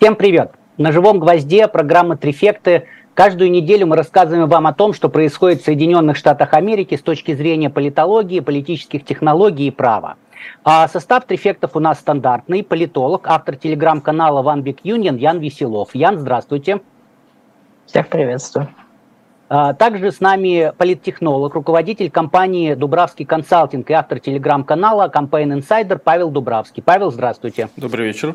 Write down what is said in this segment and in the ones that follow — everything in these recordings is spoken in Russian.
Всем привет! На живом гвозде программа «Трефекты». Каждую неделю мы рассказываем вам о том, что происходит в Соединенных Штатах Америки с точки зрения политологии, политических технологий и права. А состав трефектов у нас стандартный. Политолог, автор телеграм-канала One Big Union Ян Веселов. Ян, здравствуйте. Всех приветствую. А, также с нами политтехнолог, руководитель компании Дубравский консалтинг и автор телеграм-канала Campaign Insider Павел Дубравский. Павел, здравствуйте. Добрый вечер.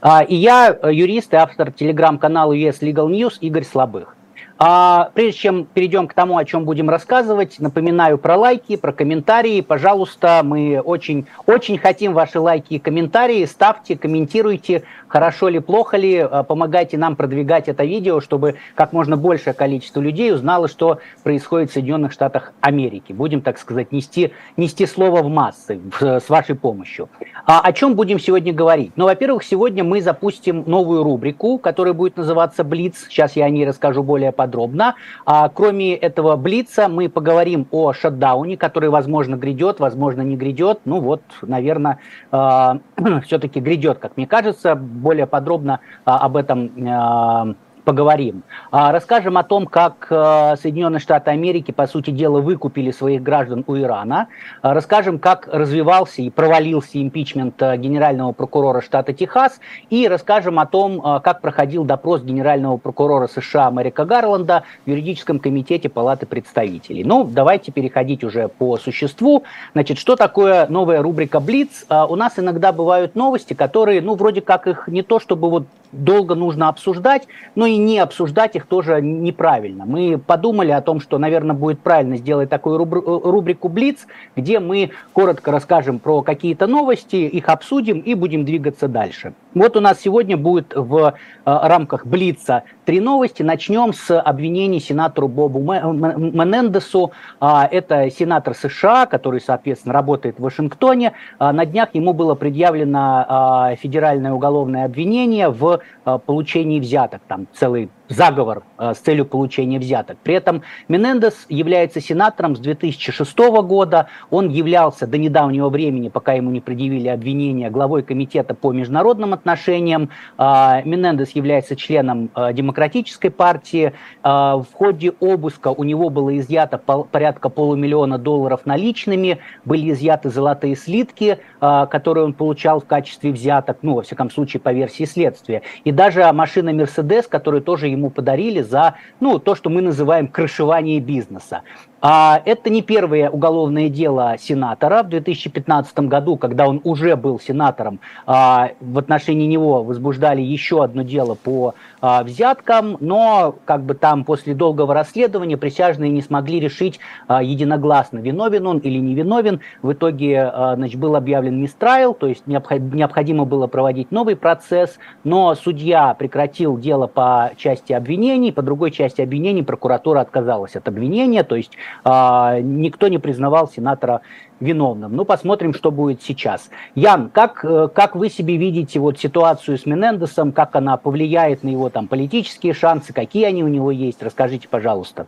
А, и я, э, юрист и автор телеграм-канала US Legal News Игорь Слабых. А прежде чем перейдем к тому, о чем будем рассказывать, напоминаю про лайки, про комментарии. Пожалуйста, мы очень, очень хотим ваши лайки и комментарии. Ставьте, комментируйте, хорошо ли, плохо ли. А, помогайте нам продвигать это видео, чтобы как можно большее количество людей узнало, что происходит в Соединенных Штатах Америки. Будем, так сказать, нести, нести слово в массы с вашей помощью. А о чем будем сегодня говорить? Ну, во-первых, сегодня мы запустим новую рубрику, которая будет называться «Блиц». Сейчас я о ней расскажу более подробно подробно. А, кроме этого Блица мы поговорим о шатдауне, который, возможно, грядет, возможно, не грядет. Ну вот, наверное, э, все-таки грядет, как мне кажется. Более подробно э, об этом э, поговорим. А, расскажем о том, как э, Соединенные Штаты Америки, по сути дела, выкупили своих граждан у Ирана. А, расскажем, как развивался и провалился импичмент э, генерального прокурора штата Техас. И расскажем о том, э, как проходил допрос генерального прокурора США Мэрика Гарланда в юридическом комитете Палаты представителей. Ну, давайте переходить уже по существу. Значит, что такое новая рубрика «Блиц»? А, у нас иногда бывают новости, которые, ну, вроде как их не то, чтобы вот долго нужно обсуждать, но и не обсуждать их тоже неправильно. Мы подумали о том, что, наверное, будет правильно сделать такую рубрику «Блиц», где мы коротко расскажем про какие-то новости, их обсудим и будем двигаться дальше. Вот у нас сегодня будет в э, рамках Блица три новости. Начнем с обвинений сенатору Бобу Менендесу. А, это сенатор США, который, соответственно, работает в Вашингтоне. А, на днях ему было предъявлено а, федеральное уголовное обвинение в получении взяток. Там целый заговор э, с целью получения взяток. При этом Менендес является сенатором с 2006 года. Он являлся до недавнего времени, пока ему не предъявили обвинения, главой комитета по международным отношениям. Э, Менендес является членом э, Демократической партии. В ходе обыска у него было изъято порядка полумиллиона долларов наличными, были изъяты золотые слитки, которые он получал в качестве взяток, ну, во всяком случае, по версии следствия. И даже машина Мерседес, которую тоже ему подарили за ну, то, что мы называем крышевание бизнеса. А это не первое уголовное дело сенатора. В 2015 году, когда он уже был сенатором, а, в отношении него возбуждали еще одно дело по а, взяткам, но как бы там после долгого расследования присяжные не смогли решить а, единогласно, виновен он или не виновен. В итоге значит, был объявлен мистрайл, то есть необходимо было проводить новый процесс, но судья прекратил дело по части обвинений, по другой части обвинений прокуратура отказалась от обвинения, то есть никто не признавал сенатора виновным. Ну, посмотрим, что будет сейчас. Ян, как, э, как вы себе видите вот ситуацию с Менендесом, как она повлияет на его там политические шансы, какие они у него есть? Расскажите, пожалуйста.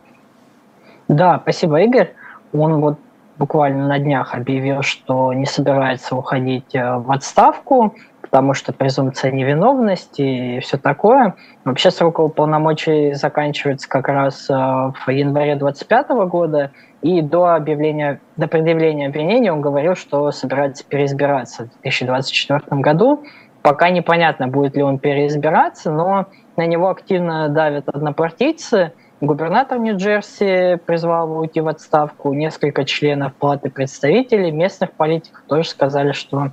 Да, спасибо, Игорь. Он вот буквально на днях объявил, что не собирается уходить э, в отставку, потому что презумпция невиновности и все такое. Вообще срок полномочий заканчивается как раз э, в январе 2025 года, и до объявления, до предъявления обвинения он говорил, что собирается переизбираться в 2024 году. Пока непонятно, будет ли он переизбираться, но на него активно давят однопартийцы. Губернатор Нью-Джерси призвал его уйти в отставку. Несколько членов Палаты представителей, местных политиков тоже сказали, что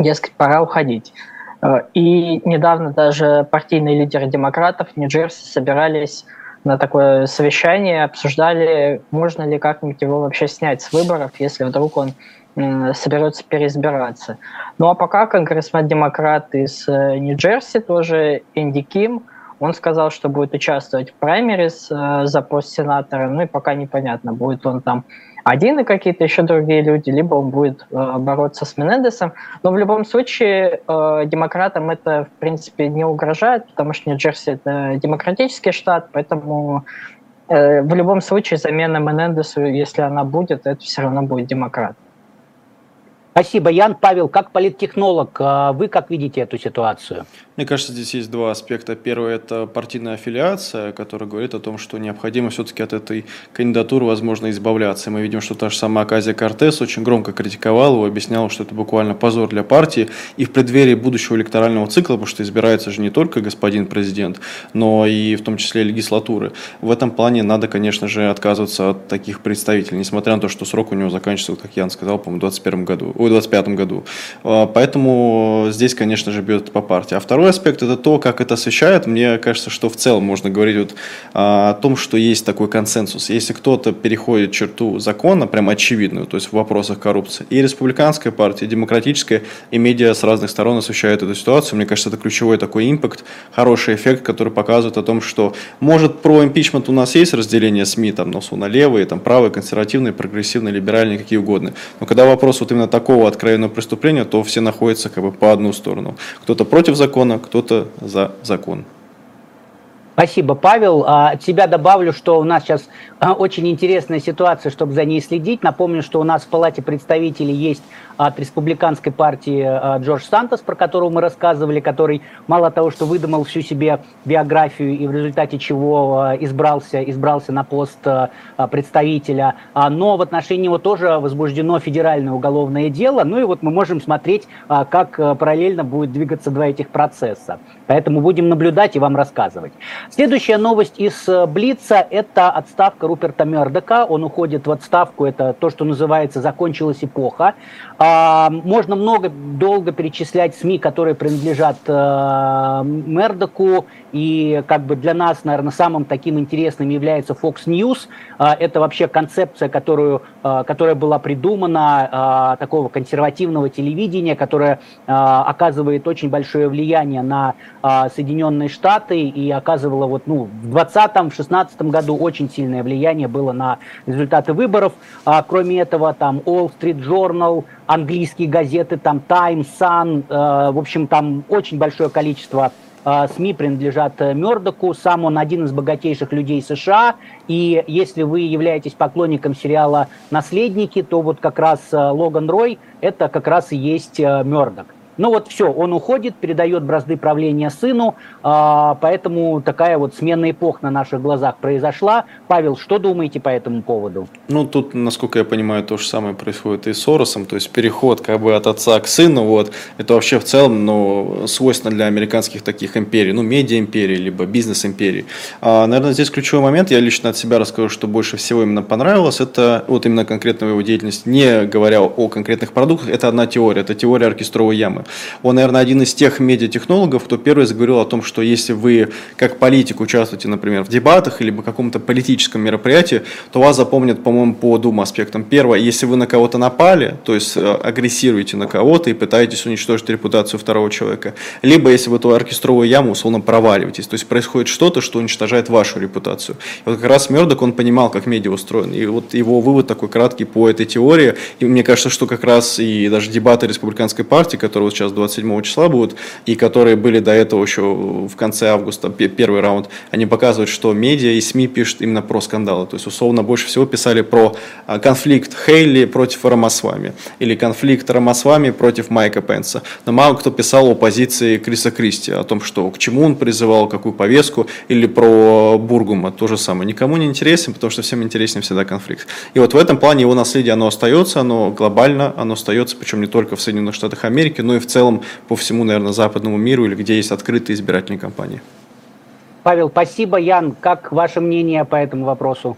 дескать, пора уходить. Э, и недавно даже партийные лидеры демократов Нью-Джерси собирались на такое совещание, обсуждали, можно ли как-нибудь его вообще снять с выборов, если вдруг он соберется переизбираться. Ну а пока конгрессмен-демократ из э, Нью-Джерси, тоже Энди Ким, он сказал, что будет участвовать в праймерис э, за пост сенатора, ну и пока непонятно, будет он там один и какие-то еще другие люди, либо он будет э, бороться с Менендесом. Но в любом случае э, демократам это, в принципе, не угрожает, потому что Нью-Джерси – это демократический штат, поэтому э, в любом случае замена Менендесу, если она будет, это все равно будет демократ. Спасибо, Ян. Павел, как политтехнолог, а вы как видите эту ситуацию? Мне кажется, здесь есть два аспекта. Первый – это партийная аффилиация, которая говорит о том, что необходимо все-таки от этой кандидатуры, возможно, избавляться. Мы видим, что та же самая Аказия Кортес очень громко критиковала его, объясняла, что это буквально позор для партии. И в преддверии будущего электорального цикла, потому что избирается же не только господин президент, но и в том числе легислатуры. В этом плане надо, конечно же, отказываться от таких представителей, несмотря на то, что срок у него заканчивается, как Ян сказал, по-моему, в 2021 году, ой, 2025 году. А, поэтому здесь, конечно же, бьет по партии. А второй аспект – это то, как это освещает. Мне кажется, что в целом можно говорить вот, а, о том, что есть такой консенсус. Если кто-то переходит черту закона, прям очевидную, то есть в вопросах коррупции, и республиканская партия, и демократическая, и медиа с разных сторон освещают эту ситуацию, мне кажется, это ключевой такой импакт, хороший эффект, который показывает о том, что может про импичмент у нас есть разделение СМИ, там, но на левые, там, правые, консервативные, прогрессивные, либеральные, какие угодно. Но когда вопрос вот именно такого откровенного преступления, то все находятся как бы по одну сторону. Кто-то против закона, кто-то за закон. Спасибо, Павел. А, от себя добавлю, что у нас сейчас а, очень интересная ситуация, чтобы за ней следить. Напомню, что у нас в Палате представителей есть от республиканской партии а, Джордж Сантос, про которого мы рассказывали, который мало того, что выдумал всю себе биографию и в результате чего избрался, избрался на пост представителя, но в отношении него тоже возбуждено федеральное уголовное дело. Ну и вот мы можем смотреть, как параллельно будет двигаться два этих процесса. Поэтому будем наблюдать и вам рассказывать. Следующая новость из э, Блица – это отставка Руперта Мердока. Он уходит в отставку, это то, что называется «закончилась эпоха». А, можно много, долго перечислять СМИ, которые принадлежат э, Мердоку, и как бы для нас, наверное, самым таким интересным является Fox News. А, это вообще концепция, которую, а, которая была придумана, такого консервативного телевидения, которая оказывает очень большое влияние на Соединенные Штаты и оказывала оказывала вот, ну, в 2020-2016 году очень сильное влияние было на результаты выборов. А, кроме этого, там Wall Street Journal, английские газеты, там Times, Sun, э, в общем, там очень большое количество э, СМИ принадлежат э, Мердоку, сам он один из богатейших людей США, и если вы являетесь поклонником сериала «Наследники», то вот как раз э, Логан Рой – это как раз и есть Мердок. Ну вот все, он уходит, передает бразды правления сыну, а, поэтому такая вот смена эпох на наших глазах произошла. Павел, что думаете по этому поводу? Ну тут, насколько я понимаю, то же самое происходит и с Соросом, то есть переход как бы от отца к сыну, вот, это вообще в целом, ну, свойственно для американских таких империй, ну, медиа-империй, либо бизнес-империй. А, наверное, здесь ключевой момент, я лично от себя расскажу, что больше всего именно понравилось, это вот именно конкретно его деятельность, не говоря о конкретных продуктах, это одна теория, это теория оркестровой ямы. Он, наверное, один из тех медиатехнологов, кто первый заговорил о том, что если вы как политик участвуете, например, в дебатах или в каком-то политическом мероприятии, то вас запомнят, по-моему, по двум аспектам. Первое, если вы на кого-то напали, то есть э, агрессируете на кого-то и пытаетесь уничтожить репутацию второго человека, либо если вы эту оркестровую яму условно проваливаетесь, то есть происходит что-то, что уничтожает вашу репутацию. И вот как раз Мердок, он понимал, как медиа устроен, и вот его вывод такой краткий по этой теории, и мне кажется, что как раз и даже дебаты республиканской партии, которые вот сейчас 27 числа будут, и которые были до этого еще в конце августа, первый раунд, они показывают, что медиа и СМИ пишут именно про скандалы. То есть, условно, больше всего писали про а, конфликт Хейли против Рамасвами, или конфликт Рамасвами против Майка Пенса. Но мало кто писал о позиции Криса Кристи, о том, что к чему он призывал, какую повестку, или про Бургума, то же самое. Никому не интересен, потому что всем интереснее всегда конфликт. И вот в этом плане его наследие, оно остается, оно глобально, оно остается, причем не только в Соединенных Штатах Америки, но и в целом по всему, наверное, западному миру или где есть открытые избирательные кампании. Павел, спасибо. Ян, как ваше мнение по этому вопросу?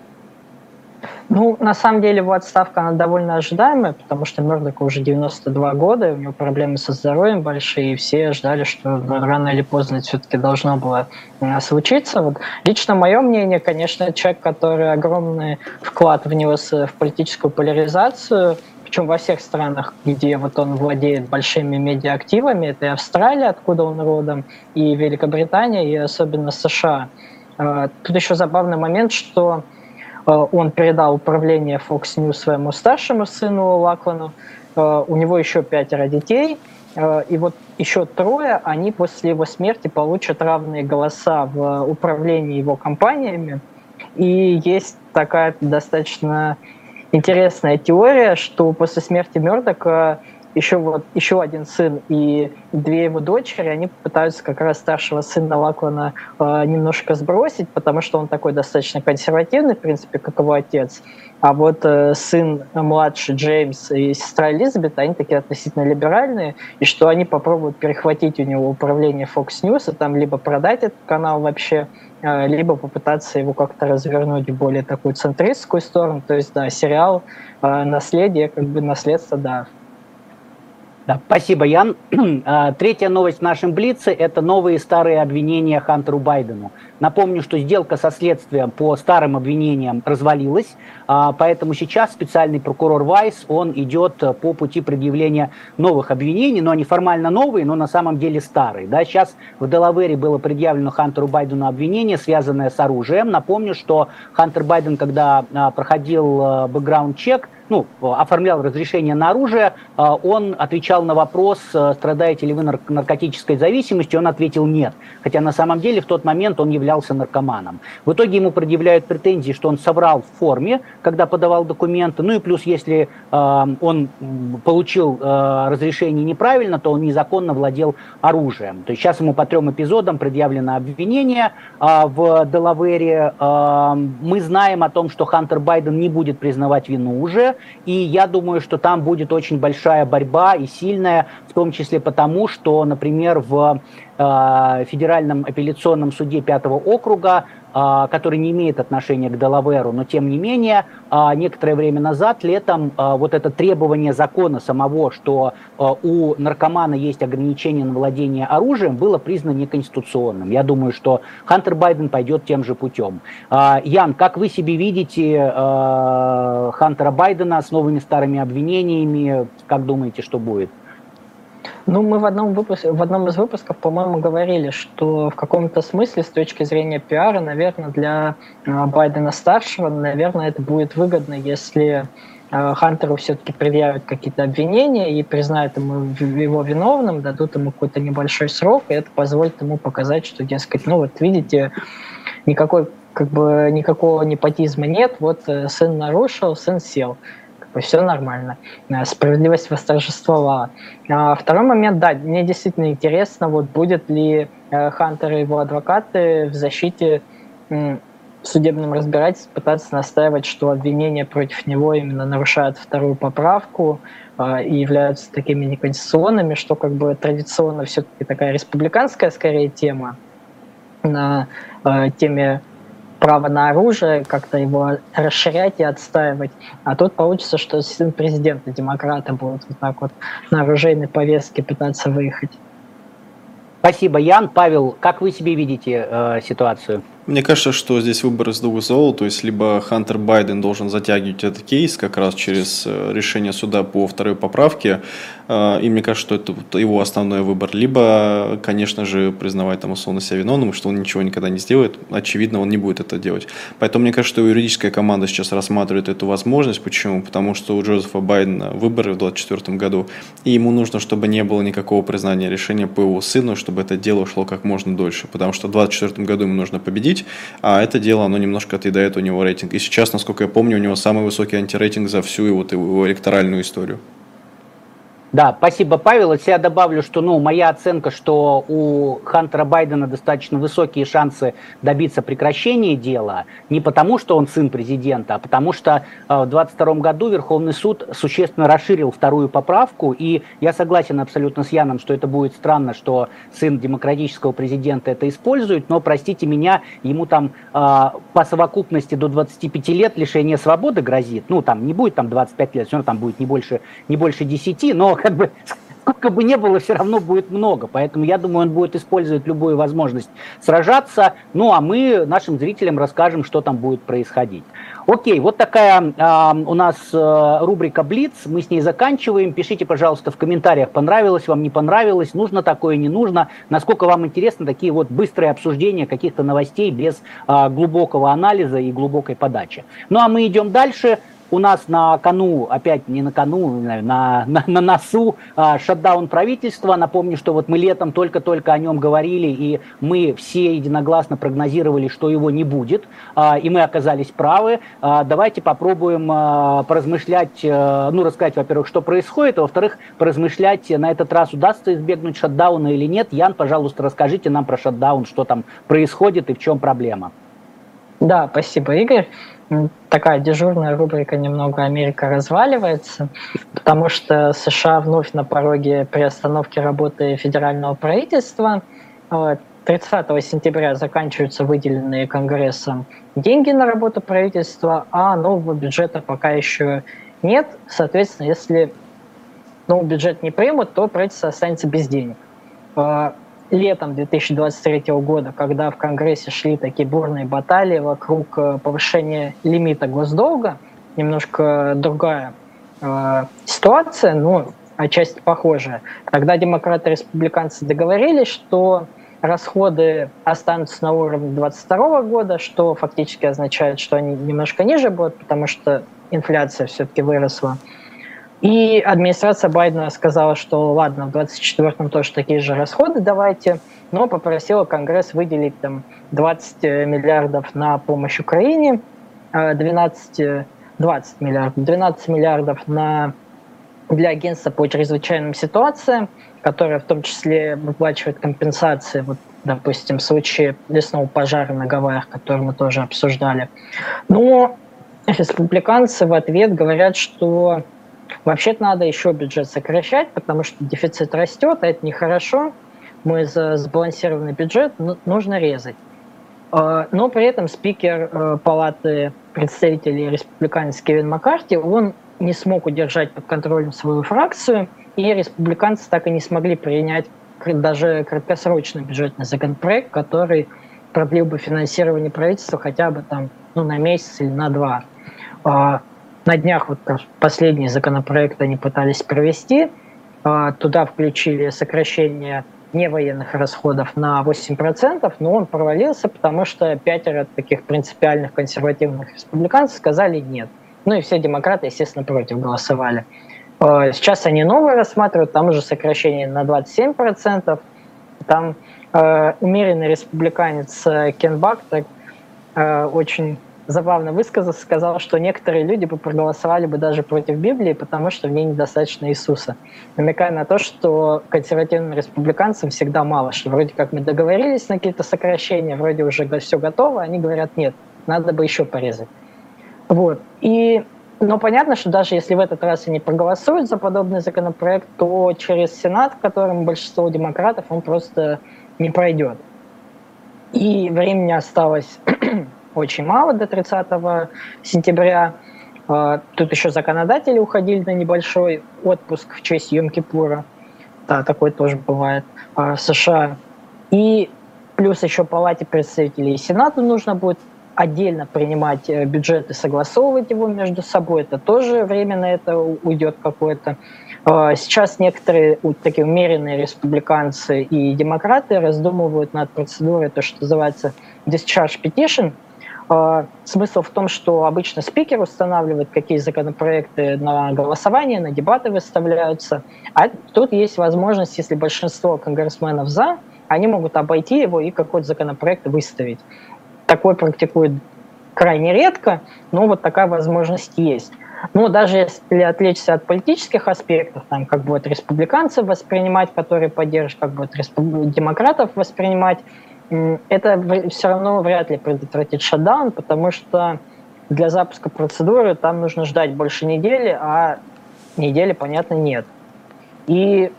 Ну, на самом деле, его отставка, она довольно ожидаемая, потому что Мердоку уже 92 года, у него проблемы со здоровьем большие, и все ждали, что ну, рано или поздно это все-таки должно было э, случиться. Вот. Лично мое мнение, конечно, человек, который огромный вклад внес в политическую поляризацию – причем во всех странах, где вот он владеет большими медиаактивами, это и Австралия, откуда он родом, и Великобритания, и особенно США. А, тут еще забавный момент, что а, он передал управление Fox News своему старшему сыну Лаклану, а, у него еще пятеро детей, и вот еще трое, они после его смерти получат равные голоса в управлении его компаниями. И есть такая достаточно интересная теория, что после смерти Мердока еще вот еще один сын и две его дочери, они пытаются как раз старшего сына Лаклана э, немножко сбросить, потому что он такой достаточно консервативный, в принципе, как его отец. А вот э, сын младший Джеймс и сестра Элизабет, они такие относительно либеральные, и что они попробуют перехватить у него управление Fox News, и там либо продать этот канал вообще, э, либо попытаться его как-то развернуть в более такую центристскую сторону. То есть, да, сериал э, «Наследие», как бы наследство, да, да, спасибо, Ян. А, третья новость в нашем Блице – это новые старые обвинения Хантеру Байдену. Напомню, что сделка со следствием по старым обвинениям развалилась, а, поэтому сейчас специальный прокурор Вайс, он идет по пути предъявления новых обвинений, но они формально новые, но на самом деле старые. Да, сейчас в Делавере было предъявлено Хантеру Байдену обвинение, связанное с оружием. Напомню, что Хантер Байден, когда а, проходил бэкграунд-чек, ну, оформлял разрешение на оружие, а, он отвечал на вопрос, э, страдаете ли вы наркотической зависимостью, он ответил нет. Хотя на самом деле в тот момент он являлся наркоманом. В итоге ему предъявляют претензии, что он соврал в форме, когда подавал документы. Ну и плюс, если э, он получил э, разрешение неправильно, то он незаконно владел оружием. То есть сейчас ему по трем эпизодам предъявлено обвинение в Делавере. Мы знаем о том, что Хантер Байден не будет признавать вину уже, и я думаю, что там будет очень большая борьба и сильная, в том числе потому, что, например, в э, Федеральном апелляционном суде пятого округа который не имеет отношения к Делаверу, но тем не менее, а, некоторое время назад, летом, а, вот это требование закона самого, что у наркомана есть ограничение на владение оружием, было признано неконституционным. Я думаю, что Хантер Байден пойдет тем же путем. Ян, как вы себе видите Хантера Байдена с новыми старыми обвинениями? Как думаете, что будет? Ну, мы в одном, выпуске, в одном из выпусков, по-моему, говорили, что в каком-то смысле, с точки зрения пиара, наверное, для э, Байдена-старшего, наверное, это будет выгодно, если э, Хантеру все-таки предъявят какие-то обвинения и признают ему его виновным, дадут ему какой-то небольшой срок, и это позволит ему показать, что, дескать, ну вот видите, никакой как бы никакого непотизма нет, вот э, сын нарушил, сын сел все нормально. Э, справедливость восторжествовала. А второй момент, да, мне действительно интересно, вот будет ли э, Хантер и его адвокаты в защите в судебном разбирательстве пытаться настаивать, что обвинения против него именно нарушают вторую поправку э, и являются такими неконституционными, что как бы традиционно все-таки такая республиканская скорее тема на теме право на оружие, как-то его расширять и отстаивать. А тут получится, что сын президента демократы будут вот так вот на оружейной повестке пытаться выехать. Спасибо, Ян. Павел, как вы себе видите э, ситуацию? Мне кажется, что здесь выбор из двух зол, то есть либо Хантер Байден должен затягивать этот кейс как раз через э, решение суда по второй поправке, э, и мне кажется, что это его основной выбор, либо, конечно же, признавать там условно себя виновным, что он ничего никогда не сделает, очевидно, он не будет это делать. Поэтому мне кажется, что юридическая команда сейчас рассматривает эту возможность. Почему? Потому что у Джозефа Байдена выборы в 2024 году, и ему нужно, чтобы не было никакого признания решения по его сыну, чтобы это дело шло как можно дольше, потому что в 2024 году ему нужно победить, победить, а это дело, оно немножко отъедает у него рейтинг. И сейчас, насколько я помню, у него самый высокий антирейтинг за всю его, его электоральную историю. Да, спасибо, Павел. От себя добавлю, что ну, моя оценка, что у Хантера Байдена достаточно высокие шансы добиться прекращения дела, не потому, что он сын президента, а потому что э, в 2022 году Верховный суд существенно расширил вторую поправку, и я согласен абсолютно с Яном, что это будет странно, что сын демократического президента это использует, но, простите меня, ему там э, по совокупности до 25 лет лишения свободы грозит. Ну, там не будет там 25 лет, все равно там будет не больше, не больше 10, но как бы сколько бы ни было, все равно будет много. Поэтому я думаю, он будет использовать любую возможность сражаться. Ну, а мы нашим зрителям расскажем, что там будет происходить. Окей, вот такая э, у нас э, рубрика Блиц. Мы с ней заканчиваем. Пишите, пожалуйста, в комментариях, понравилось вам, не понравилось, нужно такое, не нужно. Насколько вам интересны такие вот быстрые обсуждения каких-то новостей без э, глубокого анализа и глубокой подачи. Ну, а мы идем дальше. У нас на кону, опять не на кону, на, на, на носу а, шатдаун правительства. Напомню, что вот мы летом только-только о нем говорили, и мы все единогласно прогнозировали, что его не будет, а, и мы оказались правы. А, давайте попробуем а, поразмышлять, а, ну, рассказать, во-первых, что происходит, а во-вторых, поразмышлять, на этот раз удастся избегнуть шатдауна или нет. Ян, пожалуйста, расскажите нам про шатдаун, что там происходит и в чем проблема. Да, спасибо, Игорь. Такая дежурная рубрика «Немного Америка разваливается», потому что США вновь на пороге приостановки работы федерального правительства. 30 сентября заканчиваются выделенные Конгрессом деньги на работу правительства, а нового бюджета пока еще нет. Соответственно, если новый бюджет не примут, то правительство останется без денег. Летом 2023 года, когда в Конгрессе шли такие бурные баталии вокруг э, повышения лимита госдолга, немножко другая э, ситуация, ну, отчасти похожая. Тогда демократы и республиканцы договорились, что расходы останутся на уровне 2022 года, что фактически означает, что они немножко ниже будут, потому что инфляция все-таки выросла. И администрация Байдена сказала, что ладно, в 2024 тоже такие же расходы давайте, но попросила Конгресс выделить там 20 миллиардов на помощь Украине, 12, 20 миллиардов, 12 миллиардов на, для агентства по чрезвычайным ситуациям, которое в том числе выплачивает компенсации, вот, допустим, в случае лесного пожара на Гавайях, который мы тоже обсуждали. Но республиканцы в ответ говорят, что Вообще-то надо еще бюджет сокращать, потому что дефицит растет, а это нехорошо. Мы за сбалансированный бюджет нужно резать. А, но при этом спикер э, Палаты представителей республиканец Кевин Маккарти, он не смог удержать под контролем свою фракцию, и республиканцы так и не смогли принять даже краткосрочный бюджетный законопроект, который продлил бы финансирование правительства хотя бы там ну, на месяц или на два. На днях вот последний законопроект они пытались провести. А, туда включили сокращение невоенных расходов на 8%, но он провалился, потому что пятеро таких принципиальных консервативных республиканцев сказали нет. Ну и все демократы, естественно, против голосовали. А, сейчас они новые рассматривают, там уже сокращение на 27%. Там э, умеренный республиканец э, Кен Бактер э, очень забавно высказался, сказал, что некоторые люди бы проголосовали бы даже против Библии, потому что в ней недостаточно Иисуса. Намекая на то, что консервативным республиканцам всегда мало, что вроде как мы договорились на какие-то сокращения, вроде уже все готово, они говорят, нет, надо бы еще порезать. Вот. И но понятно, что даже если в этот раз они проголосуют за подобный законопроект, то через Сенат, в котором большинство демократов, он просто не пройдет. И времени осталось очень мало до 30 сентября. А, тут еще законодатели уходили на небольшой отпуск в честь Йом-Кипура. Да, такой тоже бывает а, в США. И плюс еще Палате представителей и Сенату нужно будет отдельно принимать э, бюджет и согласовывать его между собой. Это тоже время на это уйдет какое-то. А, сейчас некоторые такие умеренные республиканцы и демократы раздумывают над процедурой, то, что называется discharge petition – смысл в том, что обычно спикер устанавливает, какие законопроекты на голосование, на дебаты выставляются. А тут есть возможность, если большинство конгрессменов за, они могут обойти его и какой-то законопроект выставить. Такое практикуют крайне редко, но вот такая возможность есть. Но даже если отвлечься от политических аспектов, там, как будет республиканцев воспринимать, которые поддерживают, как будет демократов воспринимать, это все равно вряд ли предотвратит шатдаун, потому что для запуска процедуры там нужно ждать больше недели, а недели, понятно, нет. И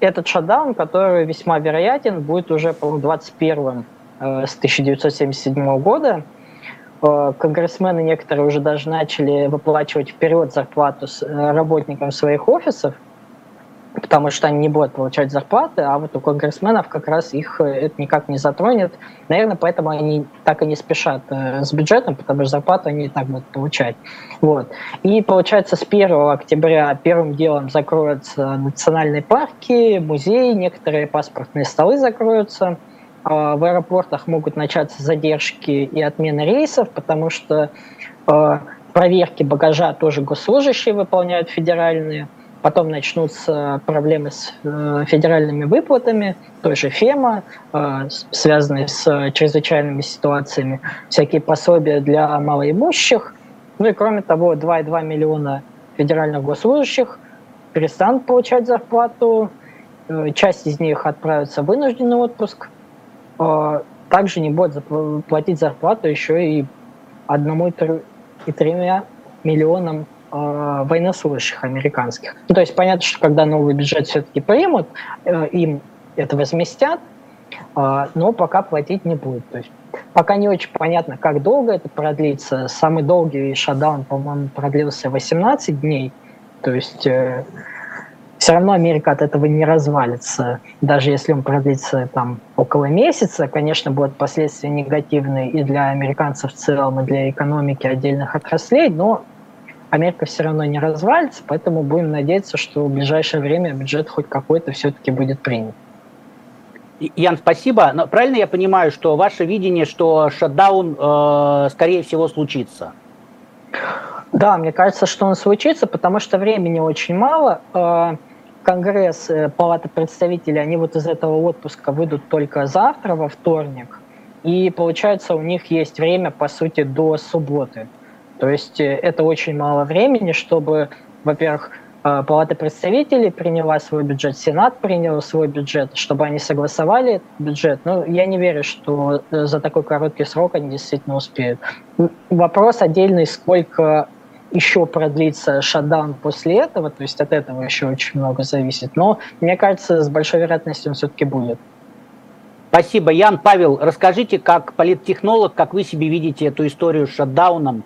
этот шатдаун, который весьма вероятен, будет уже, по-моему, 21-м э, с 1977 года. Э, конгрессмены некоторые уже даже начали выплачивать вперед зарплату с, э, работникам своих офисов – потому что они не будут получать зарплаты, а вот у конгрессменов как раз их э, это никак не затронет. Наверное, поэтому они так и не спешат э, с бюджетом, потому что зарплату они и так будут получать. Вот. И получается, с 1 октября первым делом закроются национальные парки, музеи, некоторые паспортные столы закроются. А в аэропортах могут начаться задержки и отмены рейсов, потому что э, проверки багажа тоже госслужащие выполняют федеральные. Потом начнутся проблемы с э, федеральными выплатами, той же ФЕМА, э, связанные с чрезвычайными ситуациями, всякие пособия для малоимущих. Ну и кроме того, 2,2 миллиона федеральных госслужащих перестанут получать зарплату, э, часть из них отправится в вынужденный отпуск, э, также не будет платить зарплату еще и одному и тремя миллионам э, военнослужащих американских. Ну, то есть понятно, что когда новый бюджет все-таки примут, им это возместят, но пока платить не будет. То есть пока не очень понятно, как долго это продлится. Самый долгий шатдаун, по-моему, продлился 18 дней. То есть э, все равно Америка от этого не развалится. Даже если он продлится там около месяца, конечно, будут последствия негативные и для американцев в целом, и для экономики отдельных отраслей, но Америка все равно не развалится, поэтому будем надеяться, что в ближайшее время бюджет хоть какой-то все-таки будет принят. Ян, спасибо. Но правильно я понимаю, что ваше видение, что шатдаун, э, скорее всего, случится? Да, мне кажется, что он случится, потому что времени очень мало. Э, Конгресс, э, Палата представителей, они вот из этого отпуска выйдут только завтра, во вторник. И получается, у них есть время, по сути, до субботы. То есть э, это очень мало времени, чтобы, во-первых, Палата представителей приняла свой бюджет, Сенат принял свой бюджет, чтобы они согласовали бюджет. Но я не верю, что за такой короткий срок они действительно успеют. Вопрос отдельный, сколько еще продлится шатдаун после этого, то есть от этого еще очень много зависит. Но мне кажется, с большой вероятностью он все-таки будет. Спасибо. Ян, Павел, расскажите, как политтехнолог, как вы себе видите эту историю с шатдауном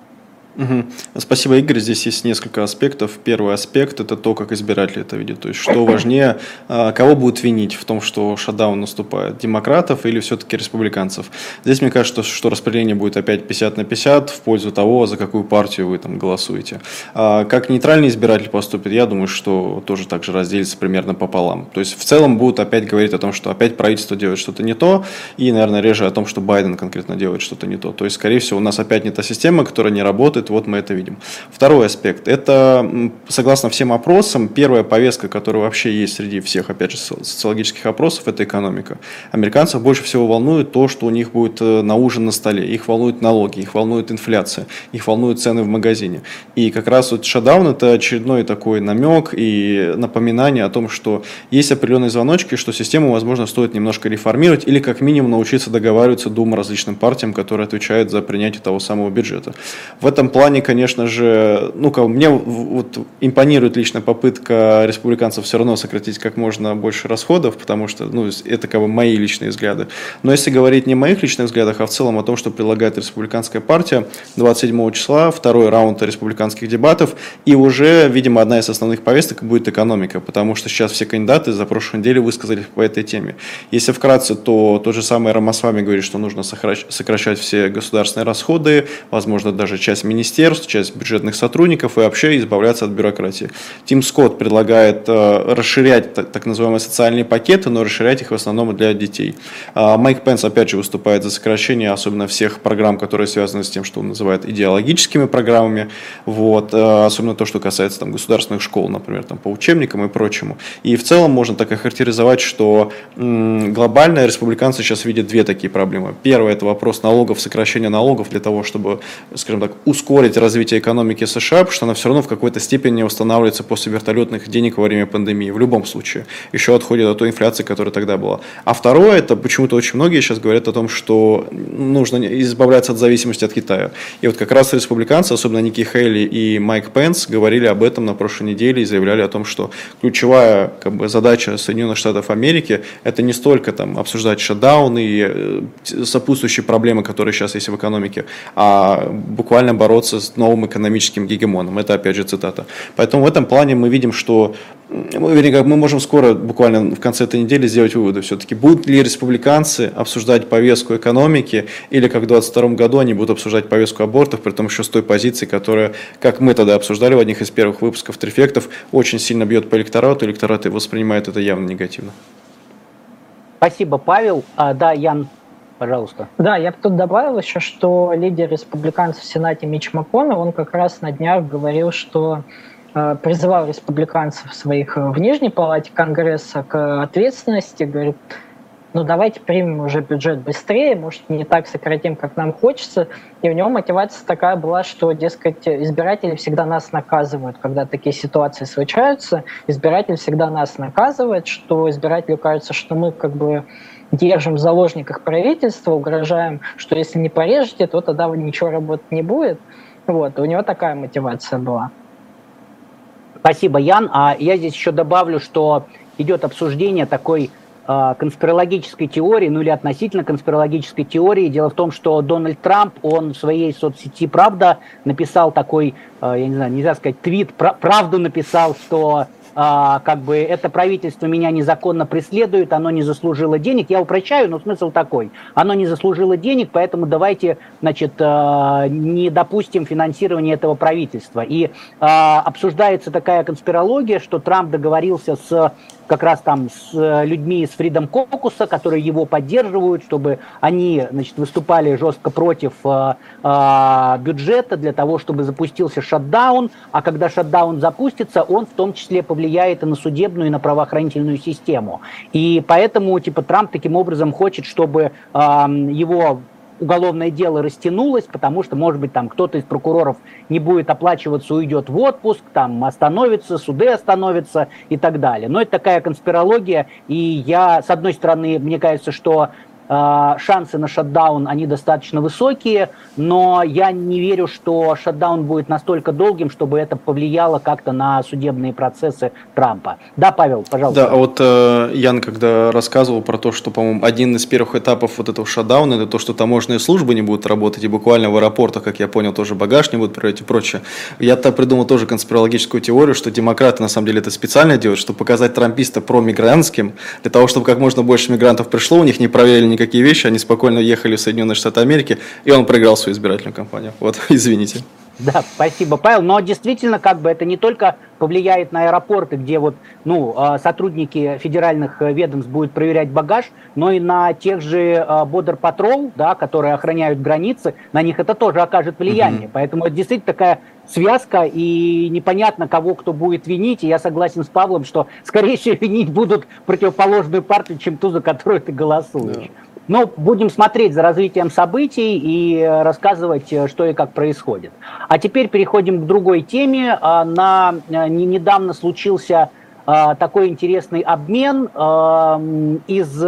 Угу. Спасибо, Игорь. Здесь есть несколько аспектов. Первый аспект – это то, как избиратели это видят. То есть, что важнее, а, кого будут винить в том, что шатдаун наступает? Демократов или все-таки республиканцев? Здесь мне кажется, что, распределение будет опять 50 на 50 в пользу того, за какую партию вы там голосуете. А как нейтральный избиратель поступит, я думаю, что тоже так же разделится примерно пополам. То есть, в целом будут опять говорить о том, что опять правительство делает что-то не то, и, наверное, реже о том, что Байден конкретно делает что-то не то. То есть, скорее всего, у нас опять не та система, которая не работает, происходит, вот мы это видим. Второй аспект, это, согласно всем опросам, первая повестка, которая вообще есть среди всех, опять же, социологических опросов, это экономика. Американцев больше всего волнует то, что у них будет э, на ужин на столе, их волнуют налоги, их волнует инфляция, их волнуют цены в магазине. И как раз вот шатдаун это очередной такой намек и напоминание о том, что есть определенные звоночки, что систему, возможно, стоит немножко реформировать или как минимум научиться договариваться двум различным партиям, которые отвечают за принятие того самого бюджета. В этом плане, конечно же, ну, мне вот импонирует лично попытка республиканцев все равно сократить как можно больше расходов, потому что, ну, это как бы мои личные взгляды. Но если говорить не о моих личных взглядах, а в целом о том, что предлагает республиканская партия, 27 числа второй раунд республиканских дебатов, и уже, видимо, одна из основных повесток будет экономика, потому что сейчас все кандидаты за прошлую неделю высказались по этой теме. Если вкратце, то тот же самый Рамасвами говорит, что нужно сокращать все государственные расходы, возможно, даже часть министерств министерств, часть бюджетных сотрудников и вообще избавляться от бюрократии. Тим Скотт предлагает э, расширять так, называемые социальные пакеты, но расширять их в основном для детей. А Майк Пенс опять же выступает за сокращение, особенно всех программ, которые связаны с тем, что он называет идеологическими программами, вот, э, особенно то, что касается там, государственных школ, например, там, по учебникам и прочему. И в целом можно так охарактеризовать, что м, глобально республиканцы сейчас видят две такие проблемы. Первое – это вопрос налогов, сокращения налогов для того, чтобы, скажем так, ускорить ускорить развитие экономики США, потому что она все равно в какой-то степени устанавливается после вертолетных денег во время пандемии. В любом случае. Еще отходит от той инфляции, которая тогда была. А второе, это почему-то очень многие сейчас говорят о том, что нужно избавляться от зависимости от Китая. И вот как раз республиканцы, особенно Ники Хейли и Майк Пенс, говорили об этом на прошлой неделе и заявляли о том, что ключевая как бы, задача Соединенных Штатов Америки это не столько там, обсуждать шатдаун и э, сопутствующие проблемы, которые сейчас есть в экономике, а буквально бороться бороться с новым экономическим гегемоном. Это опять же цитата. Поэтому в этом плане мы видим, что мы, вернее, мы можем скоро, буквально в конце этой недели, сделать выводы. Все-таки будут ли республиканцы обсуждать повестку экономики, или как в 2022 году они будут обсуждать повестку абортов, при том еще с той позиции, которая, как мы тогда обсуждали в одних из первых выпусков трефектов, очень сильно бьет по электорату, электорат воспринимает это явно негативно. Спасибо, Павел. А, да, Ян, пожалуйста. Да, я бы тут добавил еще, что лидер республиканцев в Сенате Мич МакКоннелл, он как раз на днях говорил, что э, призывал республиканцев своих в Нижней Палате Конгресса к ответственности, говорит, ну давайте примем уже бюджет быстрее, может не так сократим, как нам хочется. И у него мотивация такая была, что, дескать, избиратели всегда нас наказывают, когда такие ситуации случаются. Избиратель всегда нас наказывает, что избирателю кажется, что мы как бы держим в заложниках правительства, угрожаем, что если не порежете, то тогда ничего работать не будет. Вот, у него такая мотивация была. Спасибо, Ян. А я здесь еще добавлю, что идет обсуждение такой а, конспирологической теории, ну или относительно конспирологической теории. Дело в том, что Дональд Трамп, он в своей соцсети «Правда» написал такой, а, я не знаю, нельзя сказать, твит, правду написал, что как бы это правительство меня незаконно преследует, оно не заслужило денег. Я упрощаю, но смысл такой. Оно не заслужило денег, поэтому давайте, значит, а, не допустим финансирования этого правительства. И а, обсуждается такая конспирология, что Трамп договорился с как раз там с э, людьми из Freedom Caucus, которые его поддерживают, чтобы они значит, выступали жестко против э, э, бюджета для того, чтобы запустился шатдаун, а когда шатдаун запустится, он в том числе повлияет и на судебную, и на правоохранительную систему. И поэтому типа Трамп таким образом хочет, чтобы э, его уголовное дело растянулось, потому что, может быть, там кто-то из прокуроров не будет оплачиваться, уйдет в отпуск, там остановится, суды остановятся и так далее. Но это такая конспирология, и я, с одной стороны, мне кажется, что шансы на шатдаун, они достаточно высокие, но я не верю, что шатдаун будет настолько долгим, чтобы это повлияло как-то на судебные процессы Трампа. Да, Павел, пожалуйста. Да, а вот э, Ян, когда рассказывал про то, что, по-моему, один из первых этапов вот этого шатдауна, это то, что таможенные службы не будут работать, и буквально в аэропортах, как я понял, тоже багаж не будут проверять и прочее. Я-то придумал тоже конспирологическую теорию, что демократы на самом деле это специально делают, чтобы показать трамписта промигрантским, для того, чтобы как можно больше мигрантов пришло, у них не проверили никакие вещи, они спокойно ехали в Соединенные Штаты Америки, и он проиграл свою избирательную кампанию. Вот, извините. Да, спасибо, Павел. Но действительно, как бы это не только повлияет на аэропорты, где вот, ну, а, сотрудники федеральных э, ведомств будут проверять багаж, но и на тех же Border а, Patrol, да, которые охраняют границы, на них это тоже окажет влияние. Mm-hmm. Поэтому это действительно такая связка, и непонятно, кого кто будет винить. И я согласен с Павлом, что, скорее всего, винить будут противоположную партию, чем ту, за которую ты голосуешь. Yeah. Но будем смотреть за развитием событий и рассказывать, э, что и как происходит. А теперь переходим к другой теме. А, на, э, недавно случился а, такой интересный обмен из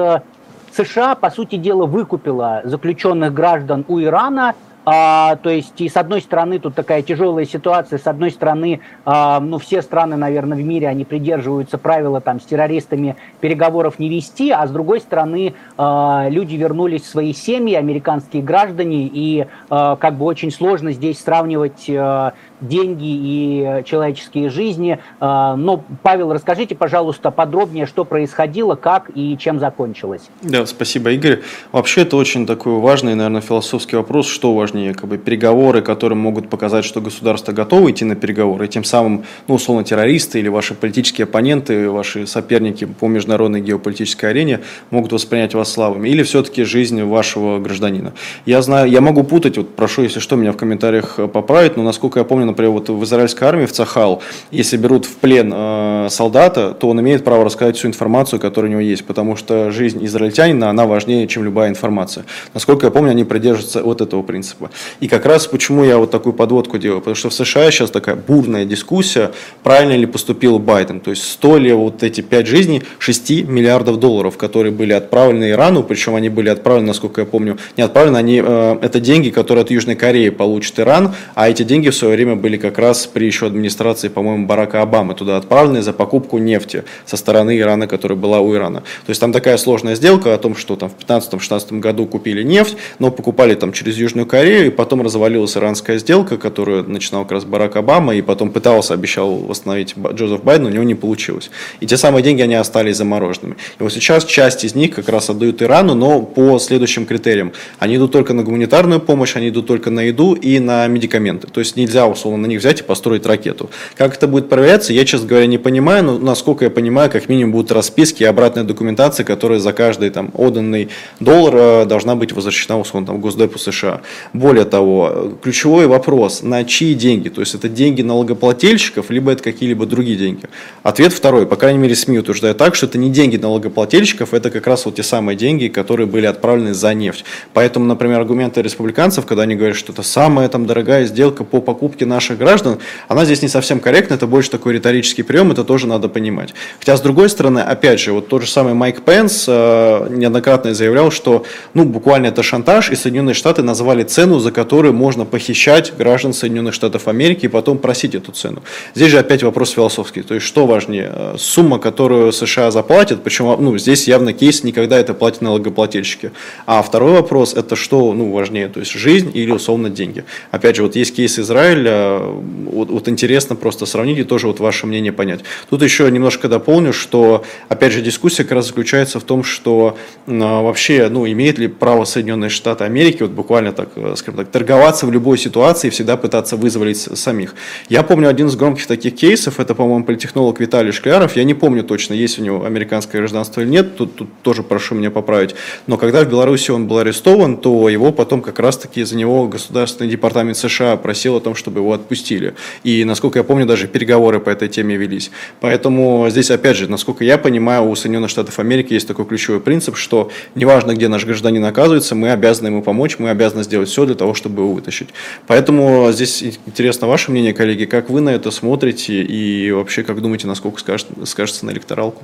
США, по сути дела, выкупила заключенных граждан у Ирана – а, то есть, и с одной стороны, тут такая тяжелая ситуация, с одной стороны, а, ну, все страны, наверное, в мире, они придерживаются правила там с террористами переговоров не вести, а с другой стороны, а, люди вернулись в свои семьи, американские граждане, и а, как бы очень сложно здесь сравнивать а, деньги и человеческие жизни. А, но, Павел, расскажите, пожалуйста, подробнее, что происходило, как и чем закончилось. Да, спасибо, Игорь. Вообще, это очень такой важный, наверное, философский вопрос, что важнее, как бы переговоры, которые могут показать, что государство готово идти на переговоры, и тем самым, ну, условно, террористы или ваши политические оппоненты, ваши соперники по международной геополитической арене могут воспринять вас слабыми, или все-таки жизнь вашего гражданина. Я знаю, я могу путать, вот прошу, если что, меня в комментариях поправить, но насколько я помню, например, вот в израильской армии, в Цахал, если берут в плен э, солдата, то он имеет право рассказать всю информацию, которая у него есть, потому что жизнь израильтянина, она важнее, чем любая информация. Насколько я помню, они придерживаются вот этого принципа. И как раз почему я вот такую подводку делаю, потому что в США сейчас такая бурная дискуссия, правильно ли поступил Байден, то есть стоили вот эти пять жизней 6 миллиардов долларов, которые были отправлены Ирану, причем они были отправлены, насколько я помню, не отправлены, они, э, это деньги, которые от Южной Кореи получит Иран, а эти деньги в свое время были как раз при еще администрации, по-моему, Барака Обамы туда отправлены за покупку нефти со стороны Ирана, которая была у Ирана. То есть там такая сложная сделка о том, что там в 15-16 году купили нефть, но покупали там через Южную Корею, и потом развалилась иранская сделка, которую начинал как раз Барак Обама, и потом пытался, обещал восстановить Джозеф Байден, у него не получилось. И те самые деньги, они остались замороженными. И вот сейчас часть из них как раз отдают Ирану, но по следующим критериям. Они идут только на гуманитарную помощь, они идут только на еду и на медикаменты. То есть нельзя условно условно, на них взять и построить ракету. Как это будет проверяться, я, честно говоря, не понимаю, но, насколько я понимаю, как минимум будут расписки и обратная документация, которая за каждый там отданный доллар э, должна быть возвращена, условно, там, Госдепу США. Более того, ключевой вопрос, на чьи деньги? То есть это деньги налогоплательщиков, либо это какие-либо другие деньги? Ответ второй, по крайней мере, СМИ утверждают так, что это не деньги налогоплательщиков, это как раз вот те самые деньги, которые были отправлены за нефть. Поэтому, например, аргументы республиканцев, когда они говорят, что это самая там дорогая сделка по покупке наших граждан, она здесь не совсем корректна, это больше такой риторический прием, это тоже надо понимать. Хотя, с другой стороны, опять же, вот тот же самый Майк Пенс э, неоднократно заявлял, что ну, буквально это шантаж, и Соединенные Штаты назвали цену, за которую можно похищать граждан Соединенных Штатов Америки и потом просить эту цену. Здесь же опять вопрос философский, то есть что важнее, э, сумма, которую США заплатят, причем ну, здесь явно кейс никогда это платят налогоплательщики. А второй вопрос, это что ну, важнее, то есть жизнь или условно деньги. Опять же, вот есть кейс Израиля, вот, вот интересно просто сравнить и тоже вот ваше мнение понять. Тут еще немножко дополню, что, опять же, дискуссия как раз заключается в том, что э, вообще, ну, имеет ли право Соединенные Штаты Америки, вот буквально так, э, скажем так, торговаться в любой ситуации и всегда пытаться вызволить самих. Я помню один из громких таких кейсов, это, по-моему, политехнолог Виталий Шкляров, я не помню точно, есть у него американское гражданство или нет, тут, тут тоже прошу меня поправить, но когда в Беларуси он был арестован, то его потом как раз-таки за него Государственный департамент США просил о том, чтобы его отпустили. И, насколько я помню, даже переговоры по этой теме велись. Поэтому здесь, опять же, насколько я понимаю, у Соединенных Штатов Америки есть такой ключевой принцип, что неважно, где наш гражданин оказывается, мы обязаны ему помочь, мы обязаны сделать все для того, чтобы его вытащить. Поэтому здесь интересно ваше мнение, коллеги, как вы на это смотрите и вообще как думаете, насколько скажет, скажется на электоралку?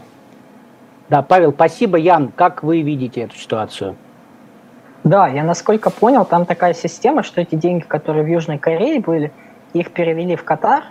Да, Павел, спасибо. Ян, как вы видите эту ситуацию? Да, я насколько понял, там такая система, что эти деньги, которые в Южной Корее были, их перевели в Катар,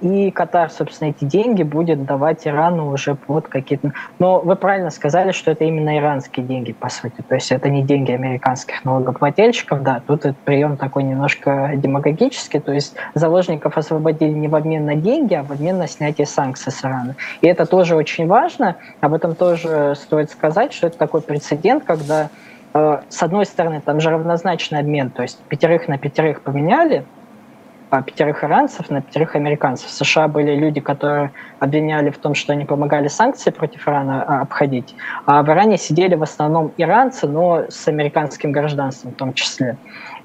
и Катар, собственно, эти деньги будет давать Ирану уже под какие-то... Но вы правильно сказали, что это именно иранские деньги, по сути. То есть это не деньги американских налогоплательщиков, да. Тут этот прием такой немножко демагогический. То есть заложников освободили не в обмен на деньги, а в обмен на снятие санкций с Ирана. И это тоже очень важно. Об этом тоже стоит сказать, что это такой прецедент, когда э, с одной стороны, там же равнозначный обмен, то есть пятерых на пятерых поменяли, пятерых иранцев на пятерых американцев. В США были люди, которые обвиняли в том, что они помогали санкции против Ирана а, обходить, а в Иране сидели в основном иранцы, но с американским гражданством в том числе.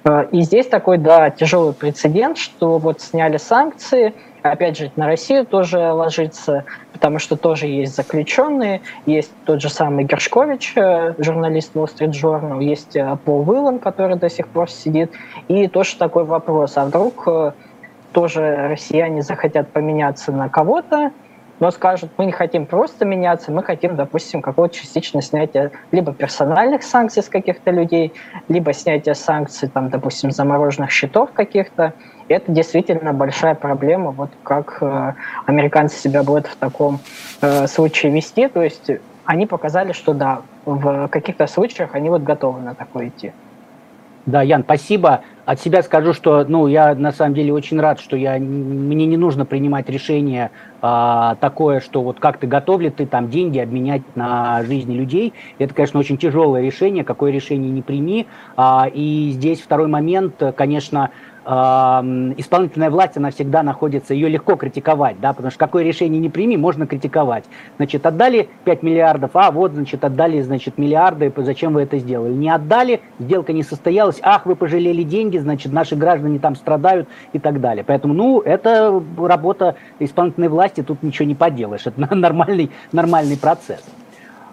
Э, и здесь такой, да, тяжелый прецедент, что вот сняли санкции, опять же, на Россию тоже ложится, потому что тоже есть заключенные, есть тот же самый Гершкович, э, журналист Wall Street Journal, есть э, Пол Виллан, который до сих пор сидит, и тоже такой вопрос, а вдруг тоже россияне захотят поменяться на кого-то, но скажут, мы не хотим просто меняться, мы хотим, допустим, какого-то частично снятия либо персональных санкций с каких-то людей, либо снятия санкций, там, допустим, замороженных счетов каких-то. Это действительно большая проблема, вот как э, американцы себя будут в таком э, случае вести. То есть они показали, что да, в каких-то случаях они вот готовы на такое идти. Да, Ян, спасибо. От себя скажу, что ну, я на самом деле очень рад, что я, мне не нужно принимать решение а, такое, что вот как ты готов ли ты там деньги обменять на жизни людей. Это, конечно, очень тяжелое решение, какое решение не прими. А, и здесь второй момент, конечно, исполнительная власть, она всегда находится, ее легко критиковать, да, потому что какое решение не прими, можно критиковать. Значит, отдали 5 миллиардов, а вот, значит, отдали, значит, миллиарды, зачем вы это сделали? Не отдали, сделка не состоялась, ах, вы пожалели деньги, значит, наши граждане там страдают и так далее. Поэтому, ну, это работа исполнительной власти, тут ничего не поделаешь, это нормальный, нормальный процесс.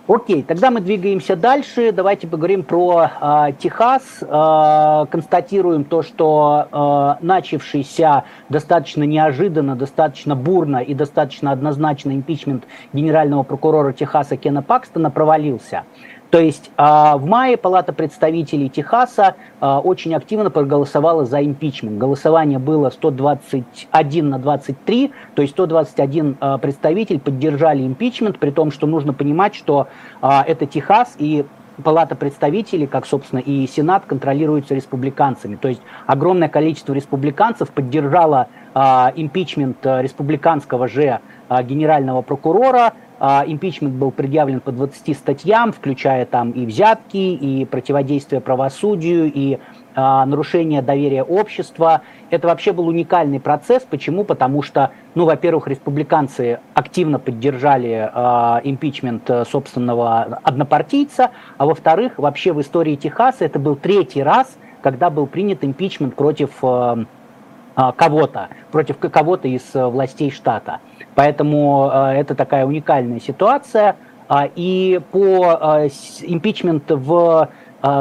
Окей, тогда мы двигаемся дальше. Давайте поговорим про э, Техас. Э, констатируем то, что э, начавшийся достаточно неожиданно, достаточно бурно и достаточно однозначно импичмент генерального прокурора Техаса Кена Пакстона провалился. То есть а, в мае Палата представителей Техаса а, очень активно проголосовала за импичмент. Голосование было 121 на 23, то есть 121 а, представитель поддержали импичмент, при том, что нужно понимать, что это Техас и Палата представителей, как, собственно, и Сенат, контролируются республиканцами. То есть огромное количество республиканцев поддержало э, импичмент республиканского же э, генерального прокурора, импичмент был предъявлен по 20 статьям, включая там и взятки, и противодействие правосудию, и нарушение доверия общества. Это вообще был уникальный процесс. Почему? Потому что, ну, во-первых, республиканцы активно поддержали импичмент собственного однопартийца, а во-вторых, вообще в истории Техаса это был третий раз, когда был принят импичмент против кого-то, против кого-то из властей штата. Поэтому это такая уникальная ситуация. А, и по импичмент в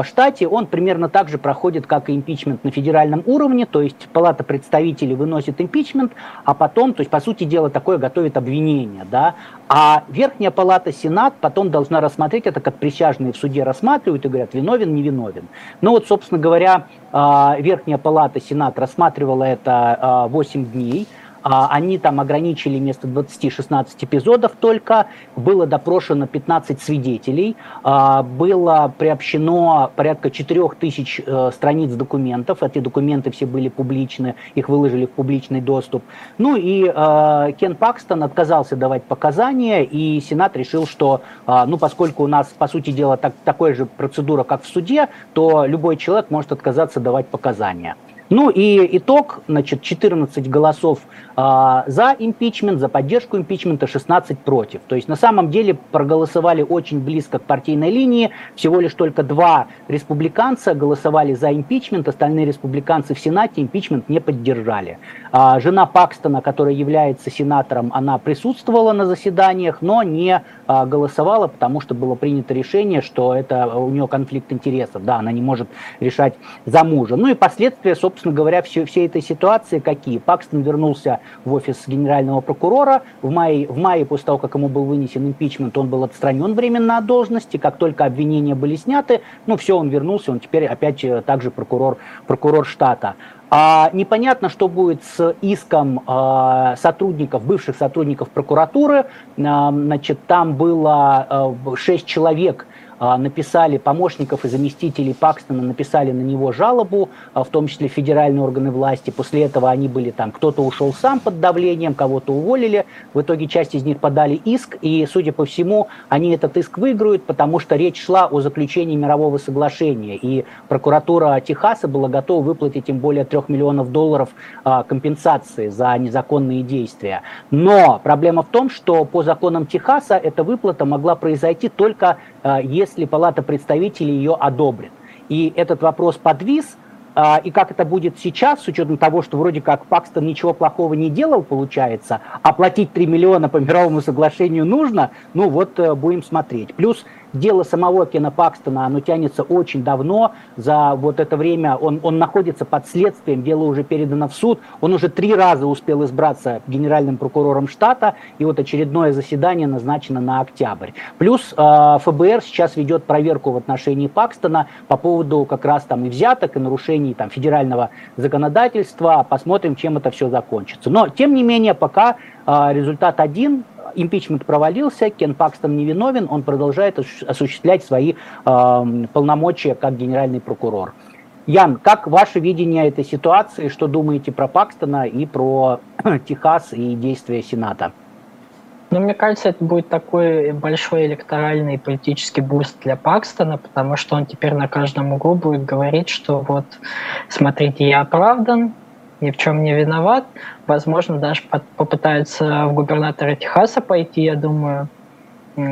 штате он примерно так же проходит, как и импичмент на федеральном уровне, то есть Палата представителей выносит импичмент, а потом, то есть по сути дела такое готовит обвинение, да, а Верхняя Палата, Сенат потом должна рассмотреть это, как присяжные в суде рассматривают и говорят, виновен, не виновен. Ну вот, собственно говоря, Верхняя Палата, Сенат рассматривала это 8 дней, а, они там ограничили вместо 20-16 эпизодов только. Было допрошено 15 свидетелей. А, было приобщено порядка 4000 э, страниц документов. Эти документы все были публичны, их выложили в публичный доступ. Ну и э, Кен Пакстон отказался давать показания, и Сенат решил, что, а, ну, поскольку у нас, по сути дела, так, такая же процедура, как в суде, то любой человек может отказаться давать показания. Ну и итог, значит, 14 голосов э, за импичмент, за поддержку импичмента, 16 против. То есть на самом деле проголосовали очень близко к партийной линии. Всего лишь только два республиканца голосовали за импичмент, остальные республиканцы в Сенате импичмент не поддержали. А, жена Пакстона, которая является сенатором, она присутствовала на заседаниях, но не а, голосовала, потому что было принято решение, что это у нее конфликт интересов. Да, она не может решать за мужа. Ну и последствия, собственно говоря, все, всей этой ситуации какие? Пакстон вернулся в офис генерального прокурора. В мае, в мае, после того, как ему был вынесен импичмент, он был отстранен временно от должности. Как только обвинения были сняты, ну все, он вернулся, он теперь опять э, также прокурор, прокурор штата. А непонятно, что будет с иском э, сотрудников, бывших сотрудников прокуратуры. Значит, там было э, 6 человек, а, написали, помощников и заместителей Пакстона написали на него жалобу, а, в том числе федеральные органы власти. После этого они были там, кто-то ушел сам под давлением, кого-то уволили. В итоге часть из них подали иск, и, судя по всему, они этот иск выиграют, потому что речь шла о заключении мирового соглашения. И прокуратура Техаса была готова выплатить им более трех миллионов долларов а, компенсации за незаконные действия. Но проблема в том, что по законам Техаса эта выплата могла произойти только если если Палата представителей ее одобрит. И этот вопрос подвис, а, и как это будет сейчас, с учетом того, что вроде как Пакстон ничего плохого не делал, получается, а платить 3 миллиона по мировому соглашению нужно, ну вот э, будем смотреть. Плюс дело самого Кена Пакстона, оно тянется очень давно. За вот это время он, он находится под следствием, дело уже передано в суд. Он уже три раза успел избраться генеральным прокурором штата, и вот очередное заседание назначено на октябрь. Плюс э, ФБР сейчас ведет проверку в отношении Пакстона по поводу как раз там и взяток, и нарушений там федерального законодательства. Посмотрим, чем это все закончится. Но, тем не менее, пока э, результат один, импичмент провалился, Кен Пакстон невиновен, он продолжает осуществлять свои полномочия как генеральный прокурор. Ян, как ваше видение этой ситуации, что думаете про Пакстона и про Техас и действия Сената? Ну, мне кажется, это будет такой большой электоральный политический boost для Пакстона, потому что он теперь на каждом углу будет говорить, что вот, смотрите, я оправдан, ни в чем не виноват. Возможно, даже попытается в губернатора Техаса пойти, я думаю,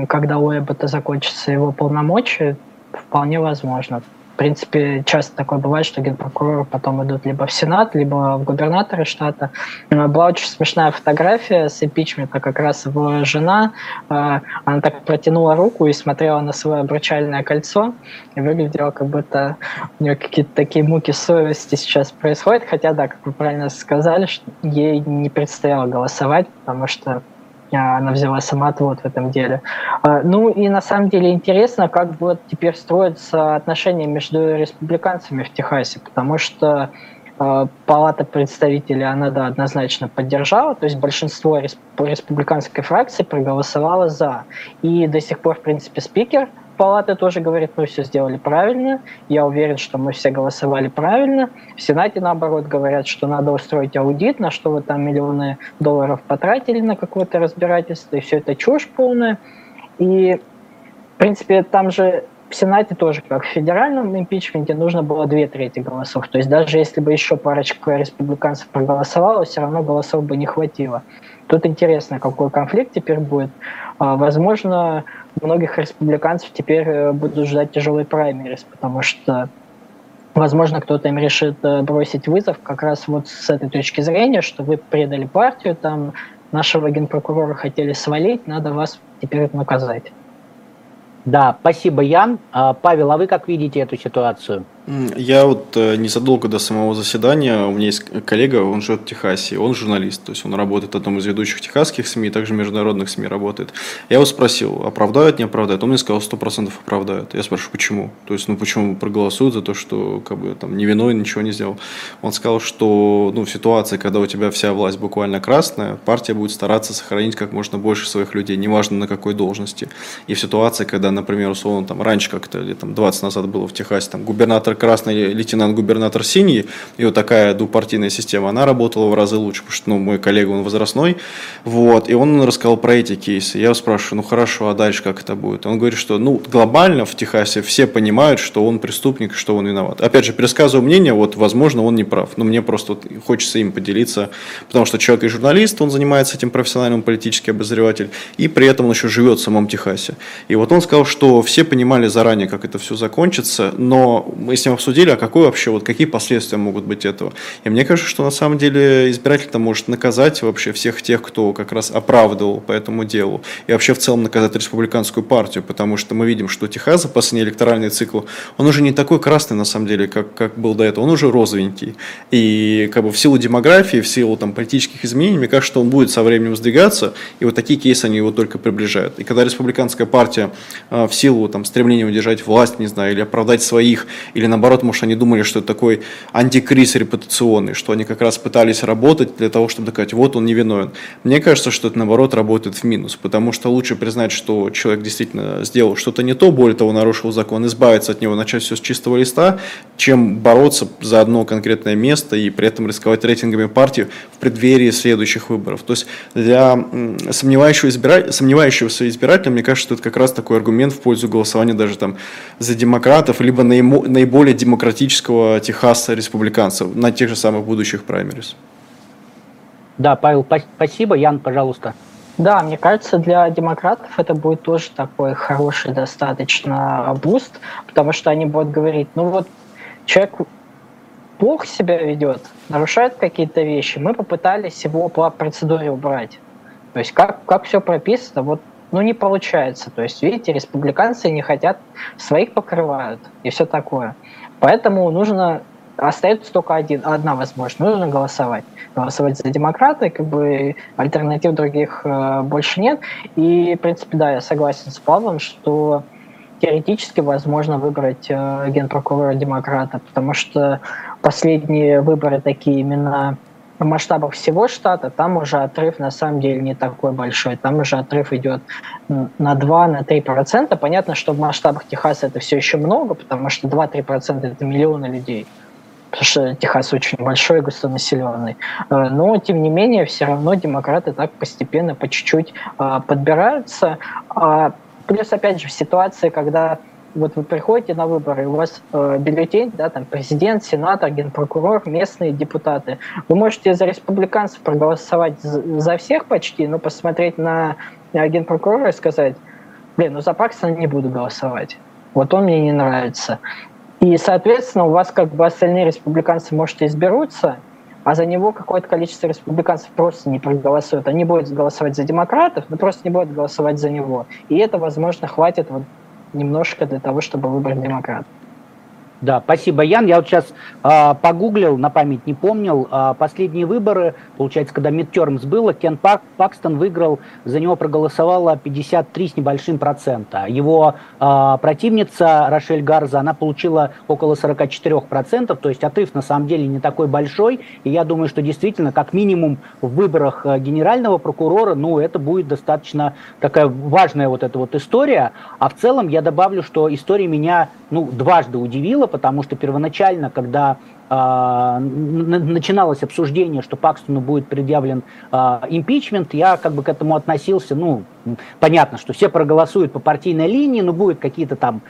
когда у Эббота закончится его полномочия, вполне возможно. В принципе, часто такое бывает, что генпрокуроры потом идут либо в Сенат, либо в губернаторы штата. Была очень смешная фотография с импичмента, как раз его жена, э, она так протянула руку и смотрела на свое обручальное кольцо, и выглядело, как будто у нее какие-то такие муки совести сейчас происходят, хотя, да, как вы правильно сказали, что ей не предстояло голосовать, потому что она взяла сама отвод в этом деле. А, ну и на самом деле интересно, как вот теперь строятся отношения между республиканцами в Техасе, потому что а, Палата представителей она да, однозначно поддержала, то есть большинство республиканской фракции проголосовало за. И до сих пор, в принципе, спикер – палата тоже говорит, мы все сделали правильно. Я уверен, что мы все голосовали правильно. В Сенате, наоборот, говорят, что надо устроить аудит, на что вы там миллионы долларов потратили на какое-то разбирательство, и все это чушь полная. И, в принципе, там же в Сенате тоже, как в федеральном импичменте, нужно было две трети голосов. То есть даже если бы еще парочка республиканцев проголосовала, все равно голосов бы не хватило. Тут интересно, какой конфликт теперь будет. А, возможно, многих республиканцев теперь э, будут ждать тяжелый праймерис, потому что Возможно, кто-то им решит э, бросить вызов как раз вот с этой точки зрения, что вы предали партию, там нашего генпрокурора хотели свалить, надо вас теперь наказать. Да, спасибо, Ян. А, Павел, а вы как видите эту ситуацию? Я вот э, незадолго до самого заседания, у меня есть коллега, он живет в Техасе, он журналист, то есть он работает в одном из ведущих техасских СМИ, также международных СМИ работает. Я его спросил, оправдают, не оправдают? Он мне сказал, сто процентов оправдают. Я спрашиваю, почему? То есть, ну почему проголосуют за то, что как бы там невиновен, ничего не сделал? Он сказал, что ну, в ситуации, когда у тебя вся власть буквально красная, партия будет стараться сохранить как можно больше своих людей, неважно на какой должности. И в ситуации, когда, например, условно, там раньше как-то, или там 20 назад было в Техасе, там губернатор губернатор красный, лейтенант-губернатор синий, и вот такая двупартийная система, она работала в разы лучше, потому что ну, мой коллега, он возрастной, вот, и он рассказал про эти кейсы. Я спрашиваю, ну хорошо, а дальше как это будет? Он говорит, что ну глобально в Техасе все понимают, что он преступник, что он виноват. Опять же, пересказываю мнение, вот, возможно, он не прав, но мне просто вот хочется им поделиться, потому что человек и журналист, он занимается этим профессиональным политический обозреватель, и при этом он еще живет в самом Техасе. И вот он сказал, что все понимали заранее, как это все закончится, но мы с ним обсудили, а какой вообще, вот какие последствия могут быть этого. И мне кажется, что на самом деле избиратель-то может наказать вообще всех тех, кто как раз оправдывал по этому делу. И вообще в целом наказать республиканскую партию, потому что мы видим, что Техас за последний электоральный цикл, он уже не такой красный на самом деле, как, как был до этого, он уже розовенький. И как бы в силу демографии, в силу там политических изменений, мне кажется, что он будет со временем сдвигаться, и вот такие кейсы они его только приближают. И когда республиканская партия а, в силу там стремления удержать власть, не знаю, или оправдать своих, или наоборот, может, они думали, что это такой антикриз репутационный, что они как раз пытались работать для того, чтобы доказать, вот он невиновен. Мне кажется, что это, наоборот, работает в минус, потому что лучше признать, что человек действительно сделал что-то не то, более того, нарушил закон, избавиться от него, начать все с чистого листа, чем бороться за одно конкретное место и при этом рисковать рейтингами партии в преддверии следующих выборов. То есть для сомневающего избира... сомневающегося избирателя, мне кажется, что это как раз такой аргумент в пользу голосования даже там за демократов, либо наиболее более демократического Техаса республиканцев на тех же самых будущих праймериз. Да, Павел, спасибо. Ян, пожалуйста. Да, мне кажется, для демократов это будет тоже такой хороший достаточно boost, потому что они будут говорить, ну вот человек плохо себя ведет, нарушает какие-то вещи, мы попытались его по процедуре убрать. То есть как, как все прописано, вот ну, не получается. То есть, видите, республиканцы не хотят, своих покрывают и все такое. Поэтому нужно остается только один, одна возможность. Нужно голосовать. Голосовать за демократы, как бы альтернатив других э, больше нет. И, в принципе, да, я согласен с Павлом, что теоретически возможно выбрать э, генпрокурора демократа, потому что последние выборы такие именно в масштабах всего штата, там уже отрыв на самом деле не такой большой. Там уже отрыв идет на 2-3%. Понятно, что в масштабах Техаса это все еще много, потому что 2-3% это миллионы людей. Потому что Техас очень большой, густонаселенный. Э, но, тем не менее, все равно демократы так постепенно, по чуть-чуть э, подбираются. А плюс, опять же, в ситуации, когда вот вы приходите на выборы, у вас э, бюллетень, да, там президент, сенатор, генпрокурор, местные депутаты. Вы можете за республиканцев проголосовать за, всех почти, но посмотреть на, на генпрокурора и сказать, блин, ну за Пакстона не буду голосовать. Вот он мне не нравится. И, соответственно, у вас как бы остальные республиканцы, может, изберутся, а за него какое-то количество республиканцев просто не проголосуют. Они будут голосовать за демократов, но просто не будут голосовать за него. И это, возможно, хватит вот немножко для того, чтобы выбрать демократ. Да, спасибо, Ян. Я вот сейчас э, погуглил, на память не помнил, э, последние выборы, получается, когда мидтермс было, Кен Пак, Пакстон выиграл, за него проголосовало 53 с небольшим процента. Его э, противница Рошель Гарза, она получила около 44 процентов, то есть отрыв на самом деле не такой большой. И я думаю, что действительно, как минимум в выборах генерального прокурора, ну, это будет достаточно такая важная вот эта вот история. А в целом я добавлю, что история меня, ну, дважды удивила, потому что первоначально, когда э, начиналось обсуждение, что Пакстону будет предъявлен э, импичмент, я как бы к этому относился, ну, понятно, что все проголосуют по партийной линии, но будут какие-то там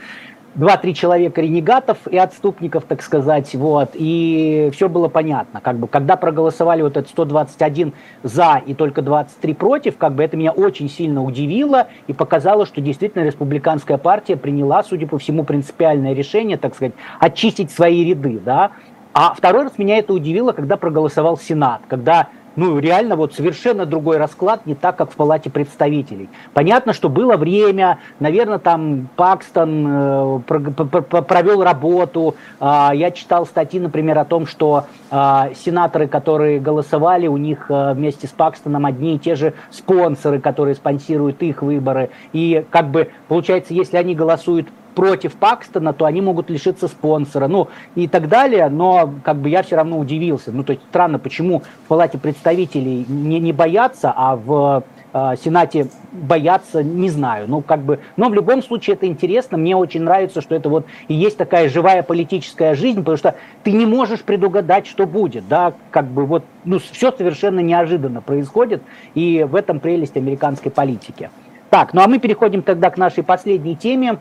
два-три человека ренегатов и отступников, так сказать, вот, и все было понятно, как бы, когда проголосовали вот этот 121 за и только 23 против, как бы это меня очень сильно удивило и показало, что действительно республиканская партия приняла, судя по всему, принципиальное решение, так сказать, очистить свои ряды, да, а второй раз меня это удивило, когда проголосовал Сенат, когда ну, реально вот совершенно другой расклад, не так, как в Палате представителей. Понятно, что было время, наверное, там Пакстон э, провел работу. Э, я читал статьи, например, о том, что э, сенаторы, которые голосовали, у них э, вместе с Пакстоном одни и те же спонсоры, которые спонсируют их выборы. И как бы получается, если они голосуют против Пакстона, то они могут лишиться спонсора, ну и так далее, но как бы я все равно удивился. Ну то есть странно, почему в Палате представителей не, не боятся, а в э, Сенате боятся, не знаю. Ну как бы, но в любом случае это интересно, мне очень нравится, что это вот и есть такая живая политическая жизнь, потому что ты не можешь предугадать, что будет, да, как бы вот, ну все совершенно неожиданно происходит, и в этом прелесть американской политики. Так, ну а мы переходим тогда к нашей последней теме,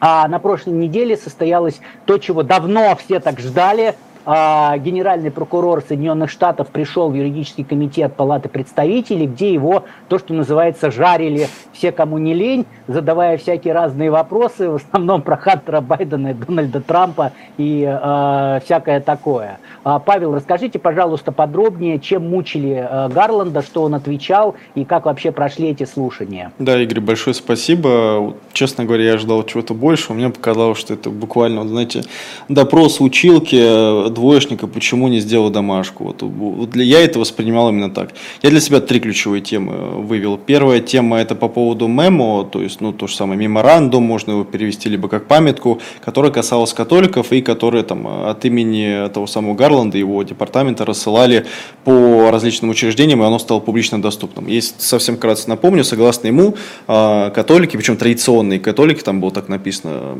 а на прошлой неделе состоялось то, чего давно все так ждали, генеральный прокурор Соединенных Штатов пришел в юридический комитет Палаты представителей, где его, то, что называется, жарили все, кому не лень, задавая всякие разные вопросы, в основном про Хантера Байдена, Дональда Трампа и э, всякое такое. А, Павел, расскажите, пожалуйста, подробнее, чем мучили Гарланда, что он отвечал и как вообще прошли эти слушания. Да, Игорь, большое спасибо. Честно говоря, я ожидал чего-то больше. Мне показалось, что это буквально, знаете, допрос училки, двоечника, почему не сделал домашку. Вот, вот для, я это воспринимал именно так. Я для себя три ключевые темы э, вывел. Первая тема это по поводу мемо, то есть ну, то же самое меморандум, можно его перевести либо как памятку, которая касалась католиков и которые там от имени того самого Гарланда, его департамента рассылали по различным учреждениям, и оно стало публично доступным. Есть совсем кратко напомню, согласно ему, а, католики, причем традиционные католики, там было так написано,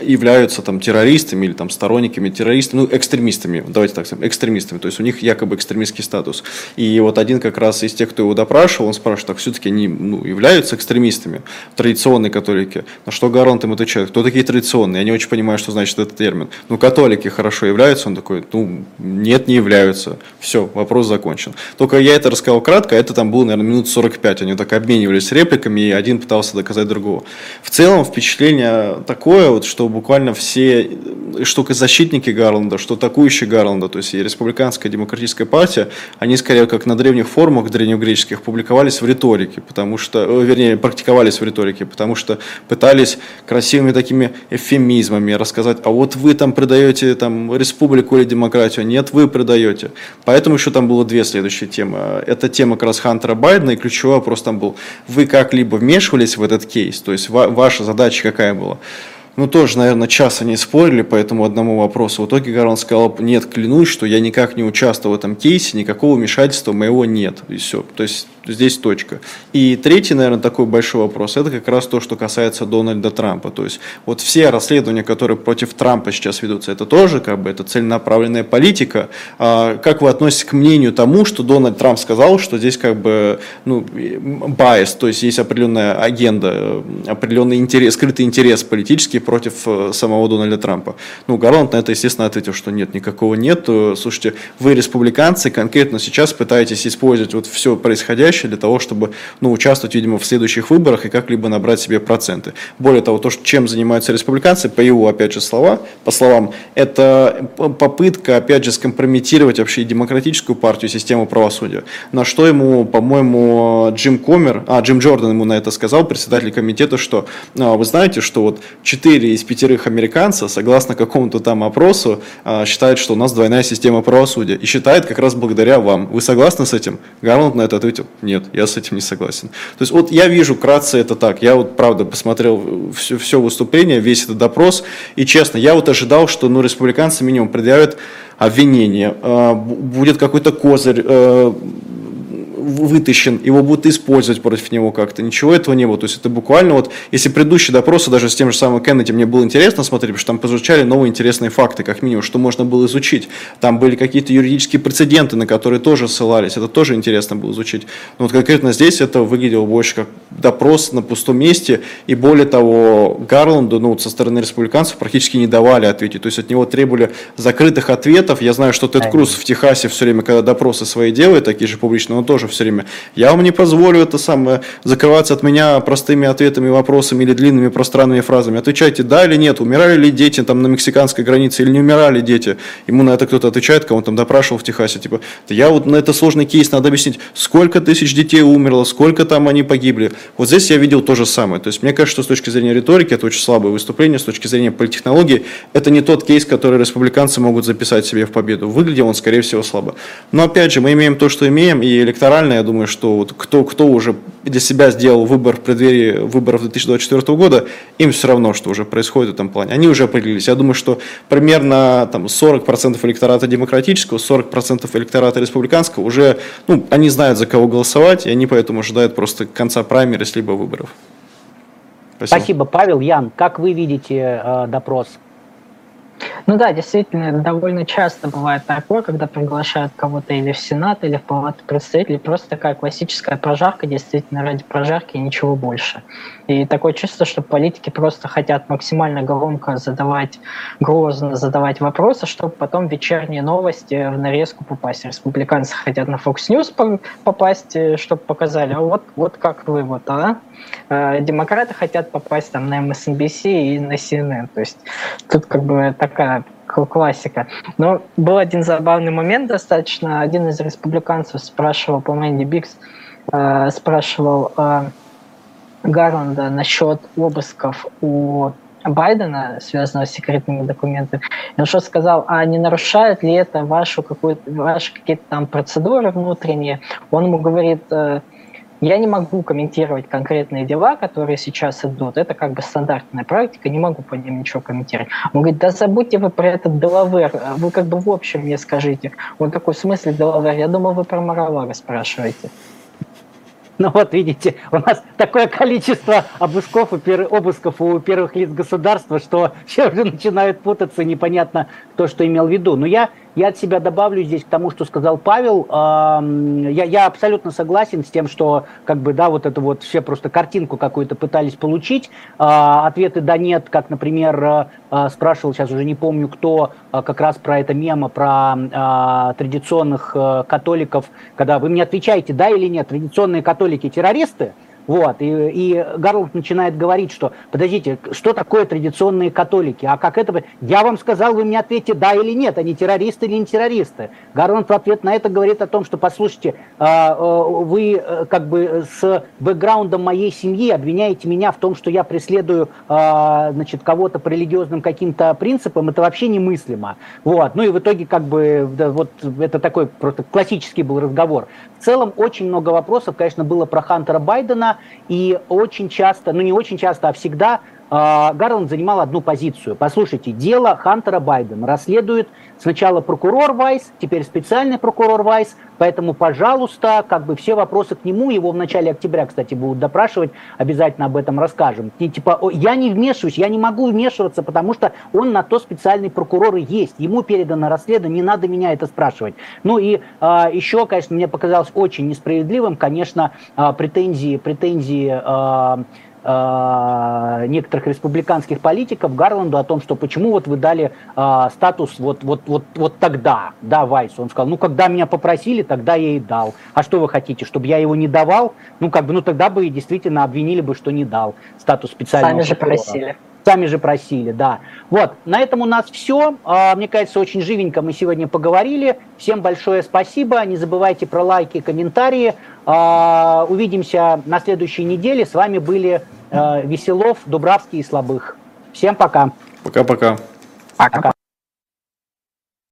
являются там террористами или там сторонниками террористов, ну, экстремистами, давайте так скажем, экстремистами, то есть у них якобы экстремистский статус. И вот один как раз из тех, кто его допрашивал, он спрашивает, так все-таки они ну, являются экстремистами, традиционные католики. На что Гарант им отвечает, кто такие традиционные? Я не очень понимаю, что значит этот термин. Ну, католики хорошо являются? Он такой, ну, нет, не являются. Все, вопрос закончен. Только я это рассказал кратко, а это там было, наверное, минут 45. Они так обменивались репликами, и один пытался доказать другого. В целом впечатление такое, вот, что буквально все, что защитники Гарланда, что атакующий Гарланда, то есть и республиканская демократическая партия, они скорее как на древних форумах древнегреческих публиковались в риторике, потому что, э, вернее, практиковались в риторике, потому что пытались красивыми такими эвфемизмами рассказать, а вот вы там предаете там республику или демократию, нет, вы предаете. Поэтому еще там было две следующие темы. Это тема как раз Хантера Байдена, и ключевой вопрос там был, вы как-либо вмешивались в этот кейс, то есть ваша задача какая была? Ну, тоже, наверное, час они спорили по этому одному вопросу. В итоге Гарон сказал, нет, клянусь, что я никак не участвовал в этом кейсе, никакого вмешательства моего нет. И все. То есть здесь точка. И третий, наверное, такой большой вопрос, это как раз то, что касается Дональда Трампа. То есть вот все расследования, которые против Трампа сейчас ведутся, это тоже как бы это целенаправленная политика. А как вы относитесь к мнению тому, что Дональд Трамп сказал, что здесь как бы ну, байс, то есть есть определенная агенда, определенный интерес, скрытый интерес политический против э, самого Дональда Трампа. Ну, Гарланд на это, естественно, ответил, что нет, никакого нет. Слушайте, вы республиканцы конкретно сейчас пытаетесь использовать вот все происходящее подходящее для того, чтобы ну, участвовать, видимо, в следующих выборах и как-либо набрать себе проценты. Более того, то, чем занимаются республиканцы, по его, опять же, слова, по словам, это попытка, опять же, скомпрометировать вообще демократическую партию, систему правосудия. На что ему, по-моему, Джим Комер, а, Джим Джордан ему на это сказал, председатель комитета, что а, вы знаете, что вот 4 из пятерых американцев, согласно какому-то там опросу, а, считают, что у нас двойная система правосудия. И считает как раз благодаря вам. Вы согласны с этим? Гарланд на это ответил, нет, я с этим не согласен. То есть вот я вижу кратце это так. Я вот правда посмотрел все, все выступление, весь этот допрос. И честно, я вот ожидал, что ну, республиканцы минимум предъявят обвинение, э, будет какой-то козырь, э, вытащен, его будут использовать против него как-то. Ничего этого не было. То есть это буквально вот, если предыдущие допросы даже с тем же самым Кеннеди мне было интересно смотреть, потому что там позвучали новые интересные факты, как минимум, что можно было изучить. Там были какие-то юридические прецеденты, на которые тоже ссылались. Это тоже интересно было изучить. Но вот конкретно здесь это выглядело больше как допрос на пустом месте. И более того, Гарланду, ну, со стороны республиканцев практически не давали ответить. То есть от него требовали закрытых ответов. Я знаю, что Тед Круз в Техасе все время, когда допросы свои делает, такие же публичные, он тоже все время, я вам не позволю это самое, закрываться от меня простыми ответами, вопросами или длинными пространными фразами. Отвечайте да или нет, умирали ли дети там на мексиканской границе или не умирали дети. Ему на это кто-то отвечает, кого он там допрашивал в Техасе, типа, я вот на это сложный кейс, надо объяснить, сколько тысяч детей умерло, сколько там они погибли. Вот здесь я видел то же самое. То есть мне кажется, что с точки зрения риторики это очень слабое выступление, с точки зрения политтехнологии это не тот кейс, который республиканцы могут записать себе в победу. Выглядел он, скорее всего, слабо. Но опять же, мы имеем то, что имеем, и электорально, я думаю, что вот кто, кто уже для себя сделал выбор в преддверии выборов 2024 года, им все равно, что уже происходит в этом плане. Они уже определились. Я думаю, что примерно там, 40% электората демократического, 40% электората республиканского уже, ну, они знают, за кого голосовать, и они поэтому ожидают просто конца праймерис либо выборов. Спасибо. Спасибо, Павел. Ян, как вы видите э, допрос? Ну да, действительно, довольно часто бывает такое, когда приглашают кого-то или в Сенат, или в Палату представителей, просто такая классическая прожарка, действительно, ради прожарки и ничего больше. И такое чувство, что политики просто хотят максимально громко задавать, грозно задавать вопросы, чтобы потом вечерние новости в нарезку попасть. Республиканцы хотят на Fox News попасть, э, чтобы показали, а вот, вот как вы, вот, а? Демократы хотят попасть там на MSNBC и на CNN. То есть тут как бы такая классика. Но был один забавный момент достаточно. Один из республиканцев спрашивал, по Мэнди Бикс, э, спрашивал э, Гарланда насчет обысков у Байдена, связанного с секретными документами. И он что сказал, а не нарушает ли это вашу какую-то, ваши какие-то там процедуры внутренние? Он ему говорит, э, я не могу комментировать конкретные дела, которые сейчас идут. Это как бы стандартная практика, не могу по ним ничего комментировать. Он говорит, да забудьте вы про этот Делавер, вы как бы в общем мне скажите. Он такой, в смысле Делавер? Я думал, вы про Маравара спрашиваете. Ну вот видите, у нас такое количество обысков, обысков у первых лиц государства, что все уже начинают путаться, непонятно, кто что имел в виду. Но я я от себя добавлю здесь к тому, что сказал Павел. Я, я абсолютно согласен с тем, что как бы, да, вот это вот все просто картинку какую-то пытались получить. А, ответы да нет, как, например, а, а, спрашивал, сейчас уже не помню кто, как раз про это мема, про традиционных католиков, когда вы мне отвечаете, да или нет, традиционные католики террористы, вот, и, и Гарланд начинает говорить, что, подождите, что такое традиционные католики? А как это? Я вам сказал, вы мне ответите да или нет, они террористы или не террористы. Гарланд в ответ на это говорит о том, что, послушайте, а, а, вы э, как бы с бэкграундом моей семьи обвиняете меня в том, что я преследую, а, значит, кого-то по религиозным каким-то принципам, это вообще немыслимо. Вот, ну и в итоге как бы, да, вот это такой просто классический был разговор. В целом очень много вопросов, конечно, было про Хантера Байдена, и очень часто, ну не очень часто, а всегда Гарланд занимал одну позицию. Послушайте, дело Хантера Байдена расследует сначала прокурор Вайс, теперь специальный прокурор Вайс, поэтому, пожалуйста, как бы все вопросы к нему, его в начале октября, кстати, будут допрашивать, обязательно об этом расскажем. И, типа, я не вмешиваюсь, я не могу вмешиваться, потому что он на то специальный прокурор и есть, ему передано расследование, не надо меня это спрашивать. Ну и а, еще, конечно, мне показалось очень несправедливым, конечно, а, претензии, претензии а, э, некоторых республиканских политиков Гарланду о том, что почему вот вы дали э, статус вот, вот, вот, вот тогда, да, Вайсу. Он сказал, ну, когда меня попросили, тогда я и дал. А что вы хотите, чтобы я его не давал? Ну, как бы, ну, тогда бы действительно обвинили бы, что не дал статус специального Сами же просили. Сами же просили, да. Вот, на этом у нас все. А, мне кажется, очень живенько мы сегодня поговорили. Всем большое спасибо. Не забывайте про лайки, комментарии. А, увидимся на следующей неделе. С вами были э, Веселов, Дубравский и Слабых. Всем пока. Пока-пока. Пока.